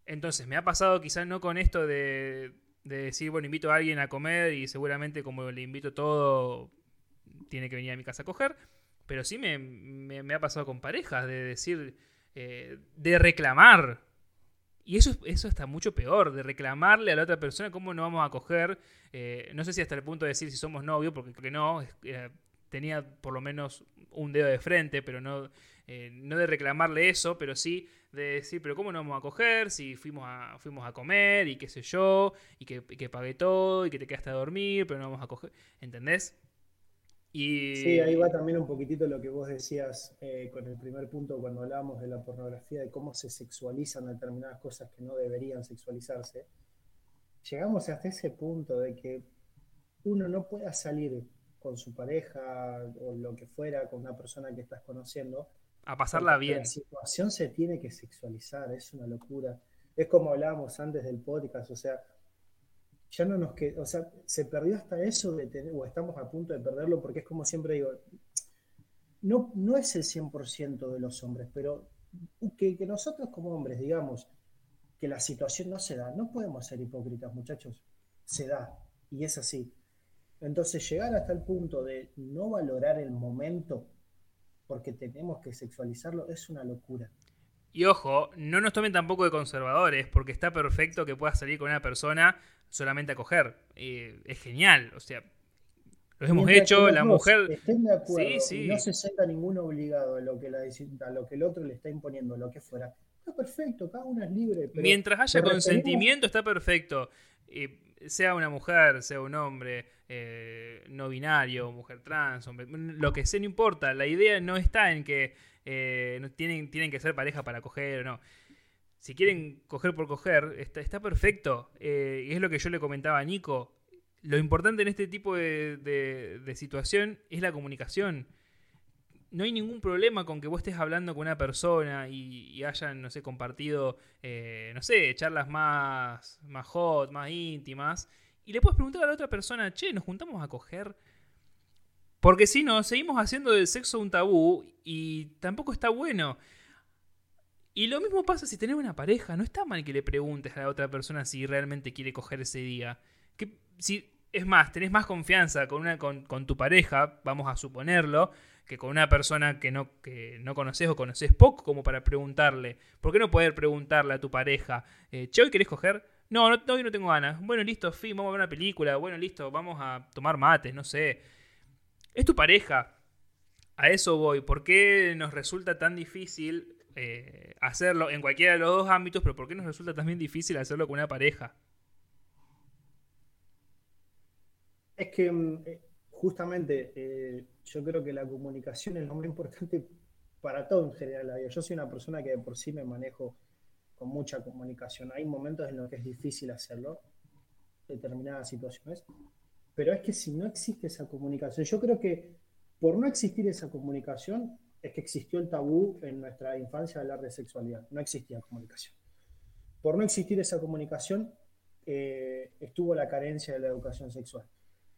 Entonces me ha pasado quizás no con esto de, decir, bueno, invito a alguien a comer y seguramente como le invito todo, tiene que venir a mi casa a coger, pero sí me, ha pasado con parejas, de decir, eh, de reclamar y eso, eso está mucho peor, de reclamarle a la otra persona cómo no vamos a coger. Eh, no sé si hasta el punto de decir si somos novios, porque creo que no. Eh, tenía por lo menos un dedo de frente, pero no, eh, no de reclamarle eso, pero sí de decir, pero ¿cómo no vamos a coger? Si fuimos a, fuimos a comer y qué sé yo, y que, y que pagué todo, y que te quedaste a dormir, pero no vamos a coger. ¿Entendés? Sí, ahí va también un poquitito lo que vos decías eh, con el primer punto cuando hablábamos de la pornografía, de cómo se sexualizan determinadas cosas que no deberían sexualizarse. Llegamos hasta ese punto de que uno no pueda salir con su pareja o lo que fuera, con una persona que estás conociendo. A pasarla bien. La situación se tiene que sexualizar, es una locura. Es como hablábamos antes del podcast, o sea, ya no nos queda, o sea, se perdió hasta eso de tener, o estamos a punto de perderlo, porque es como siempre digo, no, no es el 100% de los hombres, pero que, que nosotros como hombres digamos que la situación no se da, no podemos ser hipócritas, muchachos, se da, y es así. Entonces, llegar hasta el punto de no valorar el momento porque tenemos que sexualizarlo es una locura. Y ojo, no nos tomen tampoco de conservadores, porque está perfecto que puedas salir con una persona solamente a coger. Eh, es genial, o sea, lo hemos hecho, la mujer... Estén de acuerdo no se sienta ninguno obligado a lo, que la, a lo que el otro le está imponiendo, lo que fuera. Está perfecto, cada uno es libre. Mientras haya consentimiento, está perfecto. sea una mujer, sea un hombre, eh, no binario, mujer trans, lo que sea, no importa. La idea no está en que eh, tienen, tienen que ser pareja para coger o no. Si quieren coger por coger, está, perfecto. Eh, y es lo que yo le comentaba a Nico. Lo importante en este tipo de, situación es la comunicación. No hay ningún problema con que vos estés hablando con una persona y, hayan, no sé, compartido, eh, no sé, charlas más, más hot, más íntimas. Y le puedes preguntar a la otra persona, che, ¿nos juntamos a coger? Porque si no, seguimos haciendo del sexo un tabú y tampoco está bueno. Y lo mismo pasa si tenés una pareja. No está mal que le preguntes a la otra persona si realmente quiere coger ese día. Que si, es más, tenés más confianza con, una, con, tu pareja, vamos a suponerlo, que con una persona que no, que no conoces o conoces poco como para preguntarle. ¿Por qué no poder preguntarle a tu pareja, eh, che, ¿hoy querés coger? No, no, hoy no tengo ganas. Bueno, listo, fin, vamos a ver una película. Bueno, listo, vamos a tomar mates, no sé. Es tu pareja. A eso voy. ¿Por qué nos resulta tan difícil eh, hacerlo en cualquiera de los dos ámbitos, pero por qué nos resulta también difícil hacerlo con una pareja? Es que mm, eh, justamente eh, yo creo que la comunicación es lo más importante para todo en general. Yo soy una persona que de por sí me manejo con mucha comunicación. Hay momentos en los que es difícil hacerlo, determinadas situaciones, pero es que si no existe esa comunicación, yo creo que por no existir esa comunicación es que existió el tabú en nuestra infancia de hablar de sexualidad. No existía comunicación. Por no existir esa comunicación eh, estuvo la carencia de la educación sexual.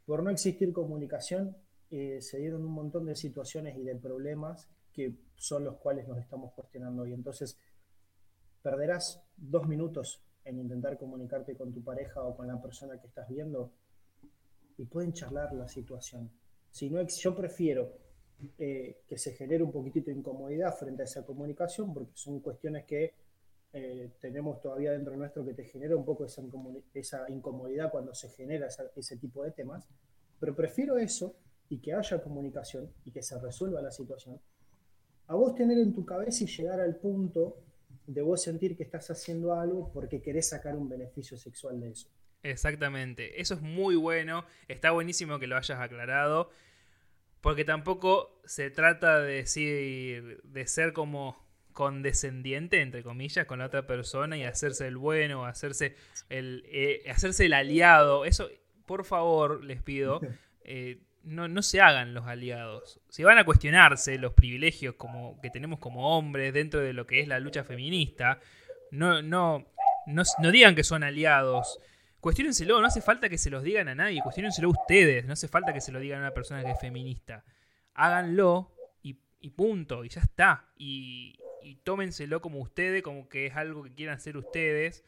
Por no existir comunicación eh, se dieron un montón de situaciones y de problemas que son los cuales nos estamos cuestionando hoy. Entonces, perderás dos minutos en intentar comunicarte con tu pareja o con la persona que estás viendo y pueden charlar la situación. Si no, yo prefiero eh, que se genere un poquitito de incomodidad frente a esa comunicación, porque son cuestiones que eh, tenemos todavía dentro nuestro que te genera un poco esa, incomodidad cuando se genera ese tipo de temas, pero prefiero eso y que haya comunicación y que se resuelva la situación, a vos tener en tu cabeza y llegar al punto de vos sentir que estás haciendo algo porque querés sacar un beneficio sexual de eso. Exactamente, eso es muy bueno, está buenísimo que lo hayas aclarado, porque tampoco se trata de decir, de ser como condescendiente, entre comillas, con la otra persona y hacerse el bueno, hacerse el, eh, hacerse el aliado, eso, por favor, les pido, *laughs* eh, no, no, se hagan los aliados. Si van a cuestionarse los privilegios como, que tenemos como hombres dentro de lo que es la lucha feminista, no, no, no, no digan que son aliados. Cuestiónenselo, no hace falta que se los digan a nadie, cuestiónenselo ustedes, no hace falta que se lo digan a una persona que es feminista. Háganlo y, punto, y ya está. Y, y, tómenselo como ustedes, como que es algo que quieran hacer ustedes,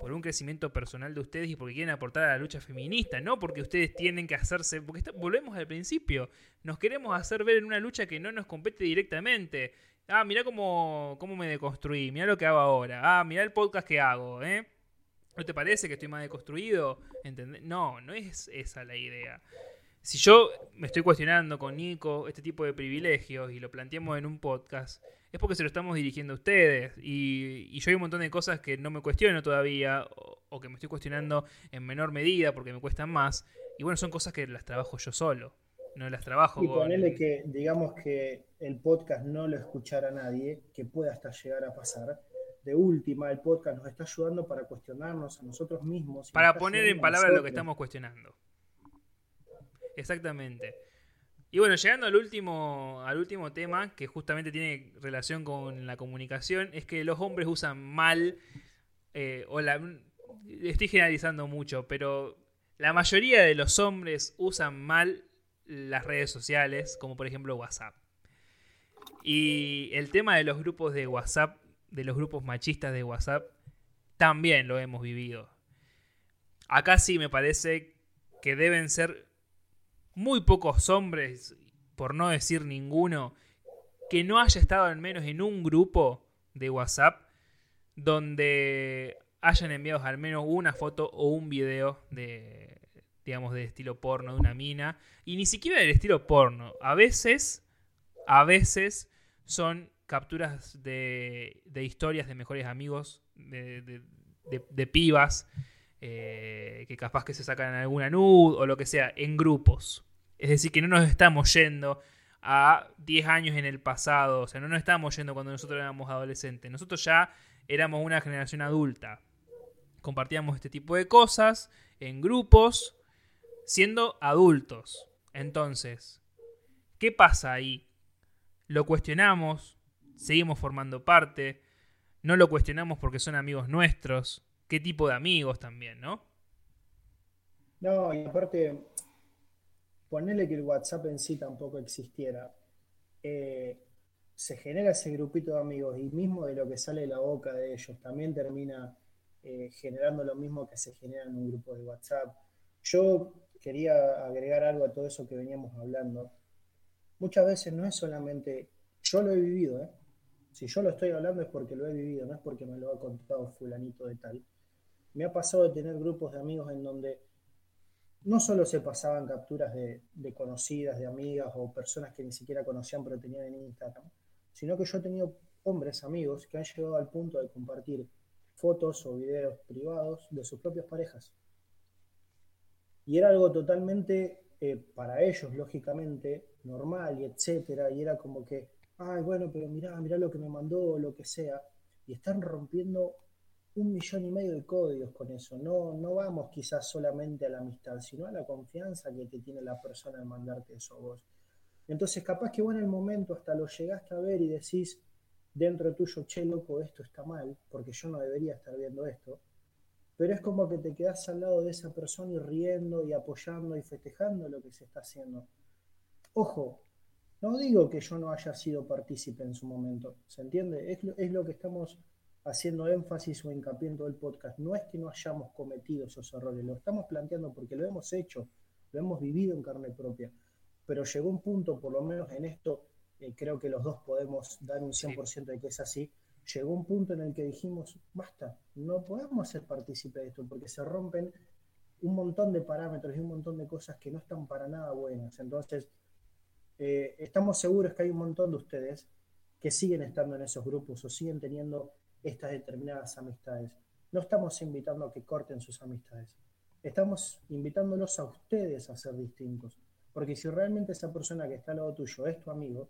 por un crecimiento personal de ustedes y porque quieren aportar a la lucha feminista, no porque ustedes tienen que hacerse, porque volvemos al principio, nos queremos hacer ver en una lucha que no nos compete directamente. Ah, mira cómo, cómo me deconstruí, mira lo que hago ahora, ah, mira el podcast que hago, ¿eh? ¿No te parece que estoy más deconstruido? No, no es esa la idea. Si yo me estoy cuestionando con Nico este tipo de privilegios y lo planteamos en un podcast, es porque se lo estamos dirigiendo a ustedes. Y, yo hay un montón de cosas que no me cuestiono todavía o, que me estoy cuestionando en menor medida porque me cuestan más. Y bueno, son cosas que las trabajo yo solo. No las trabajo y ponerle que, digamos que el podcast no lo escuchara nadie, que pueda hasta llegar a pasar de última, el podcast nos está ayudando para cuestionarnos a nosotros mismos. Para poner en palabras lo que estamos cuestionando. Exactamente. Y bueno, llegando al último, al último tema, que justamente tiene relación con la comunicación, es que los hombres usan mal, eh, o la, estoy generalizando mucho, pero la mayoría de los hombres usan mal las redes sociales, como por ejemplo WhatsApp. Y el tema de los grupos de WhatsApp, de los grupos machistas de WhatsApp, también lo hemos vivido. Acá sí me parece que deben ser muy pocos hombres, por no decir ninguno, que no haya estado al menos en un grupo de WhatsApp donde hayan enviado al menos una foto o un video de, digamos, de estilo porno de una mina. Y ni siquiera del estilo porno. A veces, a veces son capturas de, historias de mejores amigos, de, de, pibas, eh, que capaz que se sacan alguna nud o lo que sea, en grupos. Es decir, que no nos estamos yendo a 10 años en el pasado, o sea, no nos estamos yendo cuando nosotros éramos adolescentes. Nosotros ya éramos una generación adulta. Compartíamos este tipo de cosas en grupos, siendo adultos. Entonces, ¿qué pasa ahí? Lo cuestionamos, seguimos formando parte, no lo cuestionamos porque son amigos nuestros, qué tipo de amigos también, ¿no? No, y aparte, ponele que el WhatsApp en sí tampoco existiera. Eh, se genera ese grupito de amigos y mismo de lo que sale de la boca de ellos también termina eh, generando lo mismo que se genera en un grupo de WhatsApp. Yo quería agregar algo a todo eso que veníamos hablando. Muchas veces no es solamente, yo lo he vivido, ¿eh? Si yo lo estoy hablando es porque lo he vivido, no es porque me lo ha contado fulanito de tal. Me ha pasado de tener grupos de amigos en donde no solo se pasaban capturas de, conocidas, de amigas o personas que ni siquiera conocían pero tenían en Instagram, sino que yo he tenido hombres amigos que han llegado al punto de compartir fotos o videos privados de sus propias parejas. Y era algo totalmente eh, para ellos, lógicamente, normal y etcétera, y era como que, ay, bueno, pero mirá, mirá lo que me mandó, o lo que sea, y están rompiendo un millón y medio de códigos con eso. No, no vamos quizás solamente a la amistad, sino a la confianza que te tiene la persona en mandarte eso a vos. Entonces, capaz que vos en el momento hasta lo llegaste a ver y decís dentro tuyo, che, loco, esto está mal, porque yo no debería estar viendo esto. Pero es como que te quedás al lado de esa persona y riendo y apoyando y festejando lo que se está haciendo. Ojo, no digo que yo no haya sido partícipe en su momento, ¿se entiende? Es lo, es lo que estamos haciendo énfasis o hincapié en todo el podcast. No es que no hayamos cometido esos errores, lo estamos planteando porque lo hemos hecho, lo hemos vivido en carne propia. Pero llegó un punto, por lo menos en esto, eh, creo que los dos podemos dar un 100% de que es así. Llegó un punto en el que dijimos, basta, no podemos ser partícipe de esto porque se rompen un montón de parámetros y un montón de cosas que no están para nada buenas. Entonces, eh, estamos seguros que hay un montón de ustedes que siguen estando en esos grupos o siguen teniendo estas determinadas amistades. No estamos invitando a que corten sus amistades. Estamos invitándolos a ustedes a ser distintos. Porque si realmente esa persona que está al lado tuyo es tu amigo,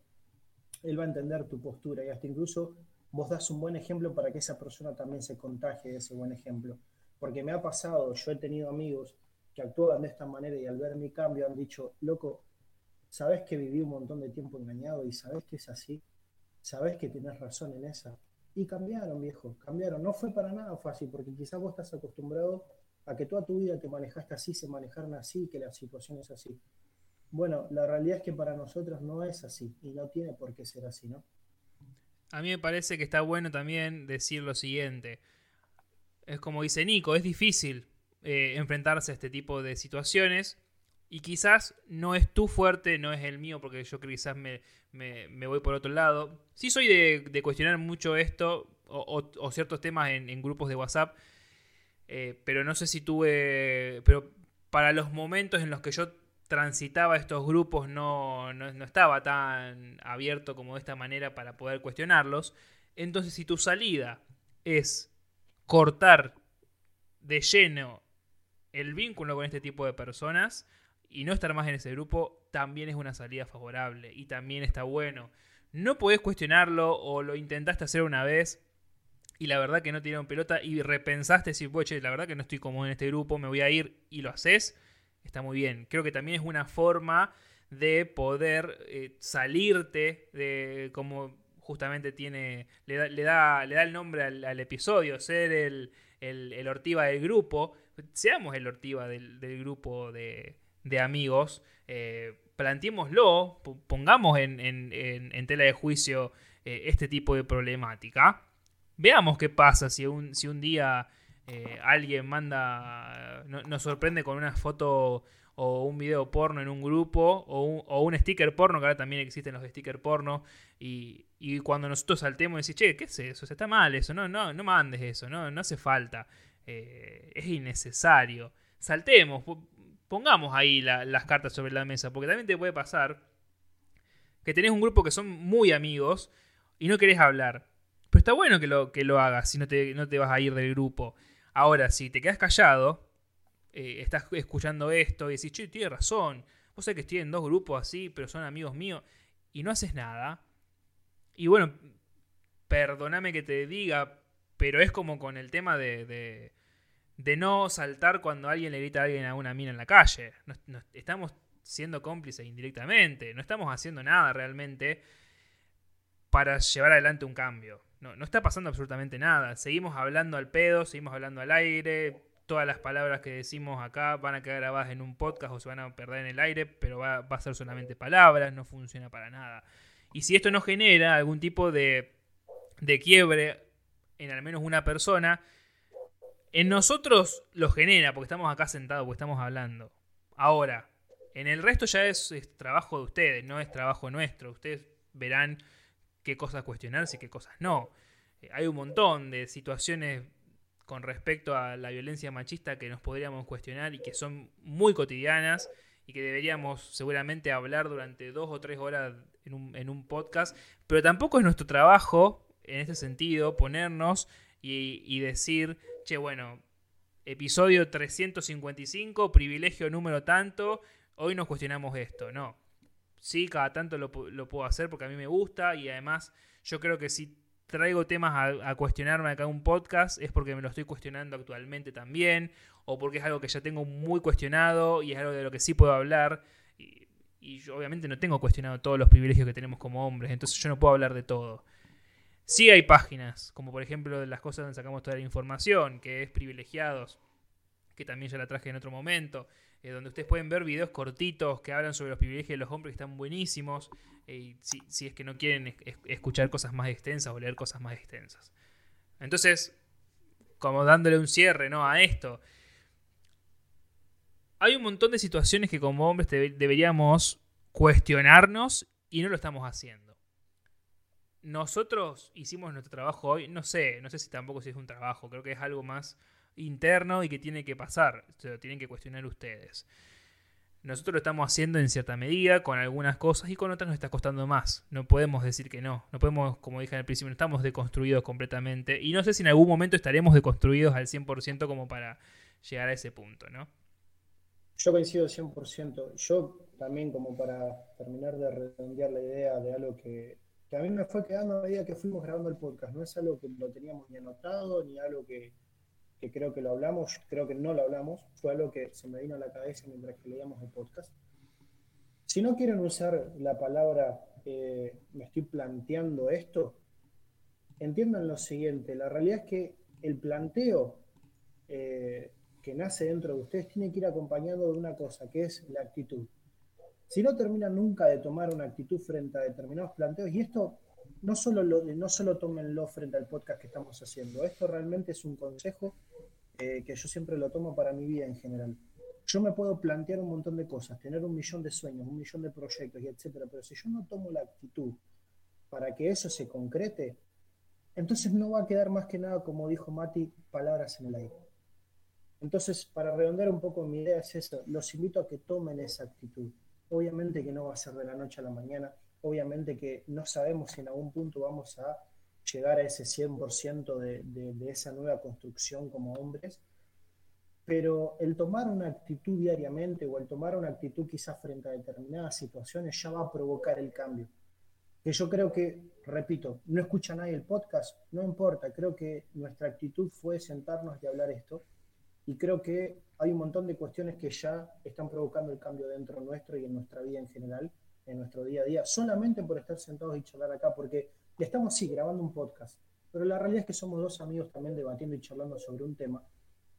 él va a entender tu postura y hasta incluso vos das un buen ejemplo para que esa persona también se contagie de ese buen ejemplo. Porque me ha pasado, yo he tenido amigos que actúan de esta manera y al ver mi cambio han dicho, loco, ¿sabes que viví un montón de tiempo engañado y sabes que es así? ¿Sabes que tienes razón en esa? Y cambiaron, viejo, cambiaron. No fue para nada fácil, porque quizás vos estás acostumbrado a que toda tu vida te manejaste así, se manejaron así, que la situación es así. Bueno, la realidad es que para nosotros no es así y no tiene por qué ser así, ¿no? A mí me parece que está bueno también decir lo siguiente. Es como dice Nico, es difícil eh, enfrentarse a este tipo de situaciones y quizás no es tu fuerte, no es el mío, porque yo quizás me, me, voy por otro lado. Sí soy de, cuestionar mucho esto o, ciertos temas en, grupos de WhatsApp, eh, pero no sé si tuve... Pero para los momentos en los que yo transitaba estos grupos no, no, no estaba tan abierto como de esta manera para poder cuestionarlos. Entonces si tu salida es cortar de lleno el vínculo con este tipo de personas, y no estar más en ese grupo también es una salida favorable y también está bueno. No podés cuestionarlo o lo intentaste hacer una vez y la verdad que no te dieron pelota y repensaste si, pues, la verdad que no estoy cómodo en este grupo, me voy a ir y lo haces, está muy bien. Creo que también es una forma de poder eh, salirte de como justamente tiene le da, le da, el nombre al, episodio, ser el, el, Ortiva del grupo, seamos el Ortiva del, grupo de, amigos, eh, planteémoslo, pongamos en, tela de juicio eh, este tipo de problemática. Veamos qué pasa si un, si un día eh, alguien manda, nos sorprende con una foto o un video porno en un grupo o un, o un sticker porno, que ahora también existen los stickers porno, y, cuando nosotros saltemos y decimos, che, ¿qué es eso? está mal eso, no, no, no mandes eso, no, no hace falta, es innecesario. Saltemos, pongamos ahí las cartas sobre la mesa, porque también te puede pasar que tenés un grupo que son muy amigos y no querés hablar. Pero está bueno que lo, que lo hagas si no te, no te vas a ir del grupo. Ahora, si te quedas callado, eh, estás escuchando esto y decís, che, tiene razón. Vos sabés que estoy en dos grupos así, pero son amigos míos, y no haces nada. Y bueno, perdóname que te diga, pero es como con el tema de, de, no saltar cuando alguien le grita a alguien a una mina en la calle. estamos siendo cómplices indirectamente, no estamos haciendo nada realmente para llevar adelante un cambio. No, no está pasando absolutamente nada. Seguimos hablando al pedo, seguimos hablando al aire. Todas las palabras que decimos acá van a quedar grabadas en un podcast o se van a perder en el aire, pero va, a ser solamente palabras, no funciona para nada. Y si esto no genera algún tipo de, de quiebre en al menos una persona, en nosotros lo genera, porque estamos acá sentados, porque estamos hablando. Ahora, en el resto ya es, trabajo de ustedes, no es trabajo nuestro. Ustedes verán qué cosas cuestionarse y qué cosas no. Eh, hay un montón de situaciones con respecto a la violencia machista que nos podríamos cuestionar y que son muy cotidianas y que deberíamos seguramente hablar durante dos o tres horas en un, podcast, pero tampoco es nuestro trabajo en ese sentido ponernos y decir, bueno, episodio 355, privilegio número tanto, hoy nos cuestionamos esto, no sí, cada tanto lo, puedo hacer porque a mí me gusta y además yo creo que si traigo temas a, cuestionarme acá en un podcast es porque me lo estoy cuestionando actualmente también o porque es algo que ya tengo muy cuestionado y es algo de lo que sí puedo hablar y, yo obviamente no tengo cuestionado todos los privilegios que tenemos como hombres, entonces yo no puedo hablar de todo. Sí hay páginas, como por ejemplo las cosas donde sacamos toda la información, que es privilegiados, que también ya la traje en otro momento. Eh, donde ustedes pueden ver videos cortitos que hablan sobre los privilegios de los hombres que están buenísimos, eh, si, es que no quieren escuchar cosas más extensas o leer cosas más extensas. Entonces, como dándole un cierre ¿no? a esto, hay un montón de situaciones que como hombres deberíamos cuestionarnos y no lo estamos haciendo. Nosotros hicimos nuestro trabajo hoy, no sé, no sé si tampoco si es un trabajo, creo que es algo más interno y que tiene que pasar. Se lo tienen que cuestionar ustedes. Nosotros lo estamos haciendo en cierta medida, con algunas cosas y con otras nos está costando más. No podemos decir que no. No podemos, como dije al principio, no estamos deconstruidos completamente. Y no sé si en algún momento estaremos deconstruidos al 100% como para llegar a ese punto, ¿no? Yo coincido 100%. Yo también, como para terminar de redondear la idea de algo que, que a mí me fue quedando a medida que fuimos grabando el podcast. No es algo que lo teníamos ni anotado, ni algo que, que creo que lo hablamos, creo que no lo hablamos, fue algo que se me vino a la cabeza mientras que leíamos el podcast. Si no quieren usar la palabra eh, me estoy planteando esto, entiendan lo siguiente, la realidad es que el planteo eh, que nace dentro de ustedes tiene que ir acompañado de una cosa, que es la actitud. Si no terminan nunca de tomar una actitud frente a determinados planteos, y esto no solo, lo, no solo tómenlo frente al podcast que estamos haciendo, esto realmente es un consejo eh, que yo siempre lo tomo para mi vida en general. Yo me puedo plantear un montón de cosas, tener un millón de sueños, un millón de proyectos y etcétera, pero si yo no tomo la actitud para que eso se concrete, entonces no va a quedar más que nada, como dijo Mati, palabras en el aire. Entonces, para redondear un poco mi idea es eso, los invito a que tomen esa actitud. Obviamente que no va a ser de la noche a la mañana, obviamente que no sabemos si en algún punto vamos a llegar a ese 100% de, de, esa nueva construcción como hombres, pero el tomar una actitud diariamente o el tomar una actitud quizás frente a determinadas situaciones ya va a provocar el cambio. Que yo creo que, repito, no escucha nadie el podcast, no importa, creo que nuestra actitud fue sentarnos y hablar esto y creo que hay un montón de cuestiones que ya están provocando el cambio dentro nuestro y en nuestra vida en general en nuestro día a día, solamente por estar sentados y charlar acá, porque estamos, sí, grabando un podcast, pero la realidad es que somos dos amigos también debatiendo y charlando sobre un tema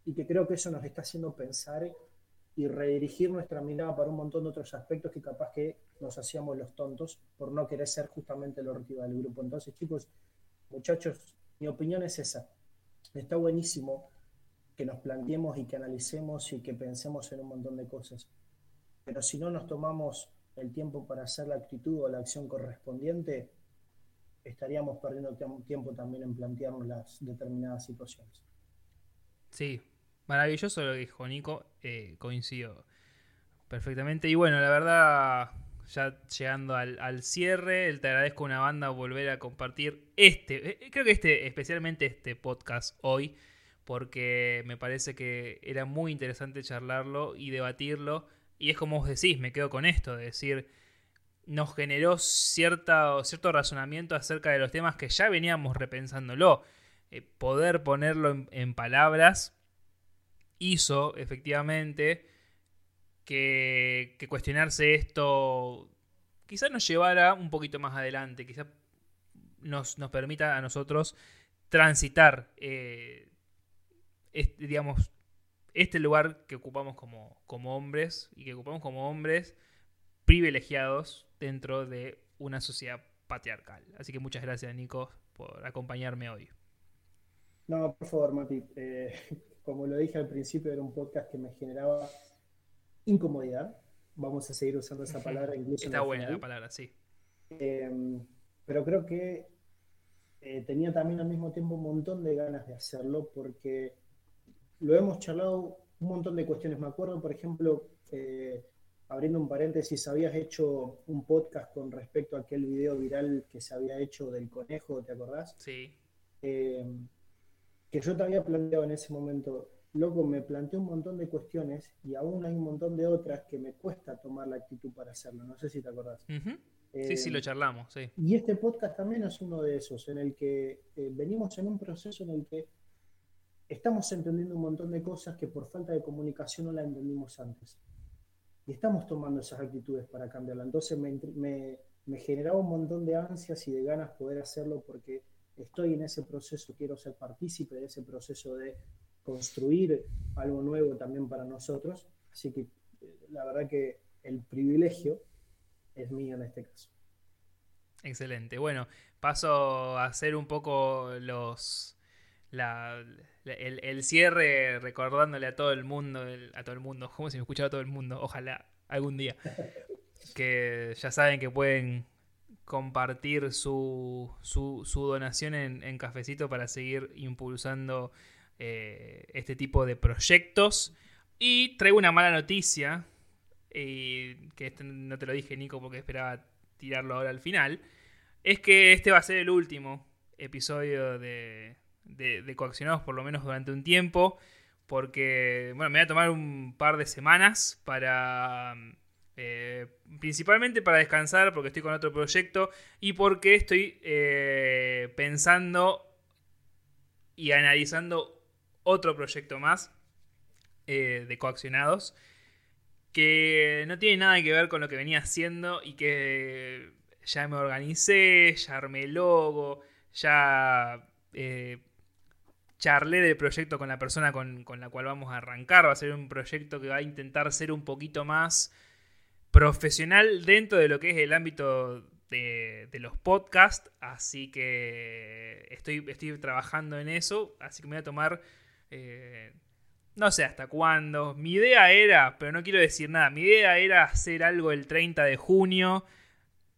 y que creo que eso nos está haciendo pensar y redirigir nuestra mirada para un montón de otros aspectos que capaz que nos hacíamos los tontos por no querer ser justamente el ortiva del grupo. Entonces, chicos, muchachos, mi opinión es esa. Está buenísimo que nos planteemos y que analicemos y que pensemos en un montón de cosas. Pero si no nos tomamos el tiempo para hacer la actitud o la acción correspondiente, estaríamos perdiendo tiempo también en plantearnos las determinadas situaciones. Sí, maravilloso lo que dijo Nico, eh, coincido perfectamente. Y bueno, la verdad, ya llegando al, cierre, te agradezco una banda volver a compartir este, eh, creo que este, especialmente este podcast hoy, porque me parece que era muy interesante charlarlo y debatirlo. Y es como vos decís, me quedo con esto, de decir, nos generó cierta, cierto razonamiento acerca de los temas que ya veníamos repensándolo. Eh, poder ponerlo en, palabras hizo efectivamente que, cuestionarse esto quizás nos llevara un poquito más adelante, quizás nos, permita a nosotros transitar, eh, este, digamos, este lugar que ocupamos como, como hombres y que ocupamos como hombres privilegiados dentro de una sociedad patriarcal. Así que muchas gracias, Nico, por acompañarme hoy. No, por favor, Mati. Eh, como lo dije al principio, era un podcast que me generaba incomodidad. Vamos a seguir usando esa palabra incluso. Está buena la palabra, sí. Em, pero creo que eh, tenía también al mismo tiempo un montón de ganas de hacerlo porque lo hemos charlado un montón de cuestiones. Me acuerdo, por ejemplo, eh, abriendo un paréntesis, habías hecho un podcast con respecto a aquel video viral que se había hecho del conejo, ¿te acordás? Sí. Eh, que yo te había planteado en ese momento, loco, me planteé un montón de cuestiones y aún hay un montón de otras que me cuesta tomar la actitud para hacerlo. No sé si te acordás. sí, sí, lo charlamos, sí. Y este podcast también es uno de esos, en el que eh, venimos en un proceso en el que estamos entendiendo un montón de cosas que por falta de comunicación no la entendimos antes y estamos tomando esas actitudes para cambiarla. Entonces me, me, generaba un montón de ansias y de ganas poder hacerlo porque estoy en ese proceso, quiero ser partícipe de ese proceso de construir algo nuevo también para nosotros. Así que eh, la verdad que el privilegio es mío en este caso. Excelente. Bueno, paso a hacer un poco los el, cierre recordándole a todo el mundo, a todo el mundo, como si me escuchara todo el mundo, ojalá algún día, *laughs* que ya saben que pueden compartir su, su, donación en, Cafecito para seguir impulsando eh, este tipo de proyectos. Y traigo una mala noticia, que este no te lo dije Nico porque esperaba tirarlo ahora al final, es que este va a ser el último episodio de, de, coaccionados por lo menos durante un tiempo, porque, bueno, me voy a tomar un par de semanas para... Eh, principalmente para descansar porque estoy con otro proyecto y porque estoy eh, pensando y analizando otro proyecto más eh, de coaccionados que no tiene nada que ver con lo que venía haciendo y que ya me organicé, ya armé el logo, ya charlé del proyecto con la persona con, la cual vamos a arrancar. Va a ser un proyecto que va a intentar ser un poquito más profesional dentro de lo que es el ámbito de, los podcasts. Así que estoy, estoy, trabajando en eso. Así que me voy a tomar... Eh, no sé hasta cuándo. Mi idea era, pero no quiero decir nada, mi idea era hacer algo el 30 de junio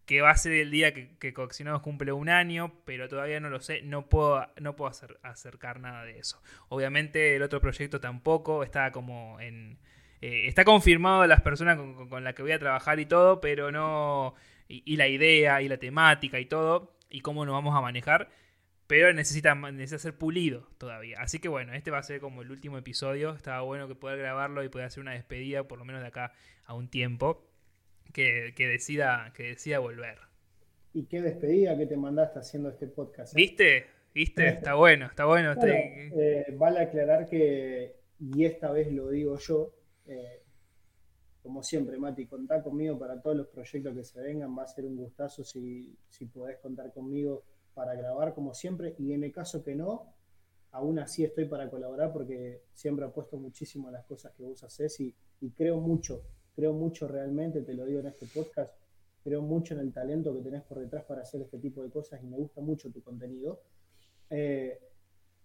que va a ser el día que, que cumple un año, pero todavía no lo sé, no puedo, no puedo hacer, acercar nada de eso. Obviamente el otro proyecto tampoco, está como en... Eh, está confirmado las personas con, las que voy a trabajar y todo, pero no... Y, la idea y la temática y todo, y cómo nos vamos a manejar, pero necesita, necesita ser pulido todavía. Así que bueno, este va a ser como el último episodio, estaba bueno que poder grabarlo y poder hacer una despedida, por lo menos de acá a un tiempo que, decida, que decida volver. Y qué despedida que te mandaste haciendo este podcast. ¿eh? ¿Viste? ¿Viste? Está bueno, está bueno. Eh, vale aclarar que, y esta vez lo digo yo, eh, como siempre, Mati, contá conmigo para todos los proyectos que se vengan. Va a ser un gustazo si, si podés contar conmigo para grabar como siempre y en el caso que no, aún así estoy para colaborar porque siempre apuesto muchísimo a las cosas que vos haces y, creo mucho, creo mucho realmente, te lo digo en este podcast, creo mucho en el talento que tenés por detrás para hacer este tipo de cosas y me gusta mucho tu contenido. Eh,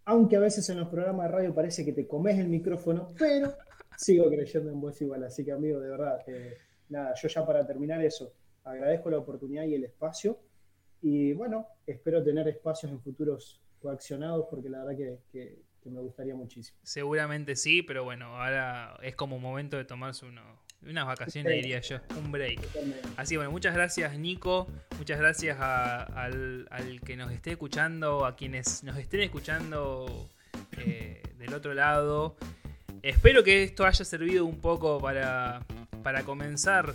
aunque a veces en los programas de radio parece que te comes el micrófono, pero sigo creyendo en vos igual. Así que, amigo, de verdad, eh, nada, yo ya para terminar eso, agradezco la oportunidad y el espacio. Y bueno, espero tener espacios en futuros coaccionados porque la verdad que, me gustaría muchísimo. Seguramente sí, pero bueno, ahora es como momento de tomarse uno, unas vacaciones, diría yo, un break. Así bueno, muchas gracias Nico, muchas gracias al, que nos esté escuchando, a quienes nos estén escuchando eh, del otro lado. Espero que esto haya servido un poco para, para comenzar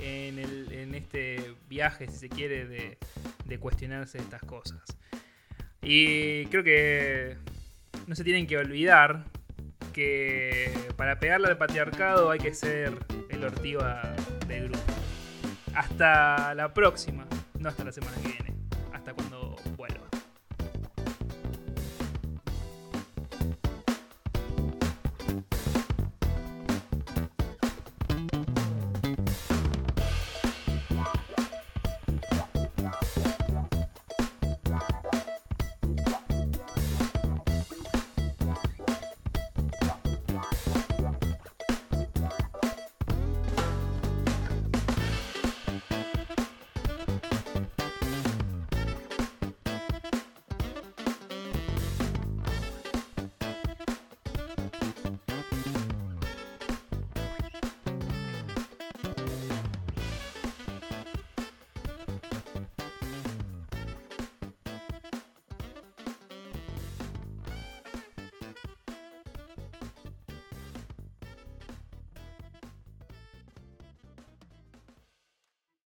en, en, este viaje, si se quiere, de, de cuestionarse estas cosas. Y creo que no se tienen que olvidar que para pegarle al patriarcado hay que ser el ortiva del grupo. Hasta la próxima, no hasta la semana que viene.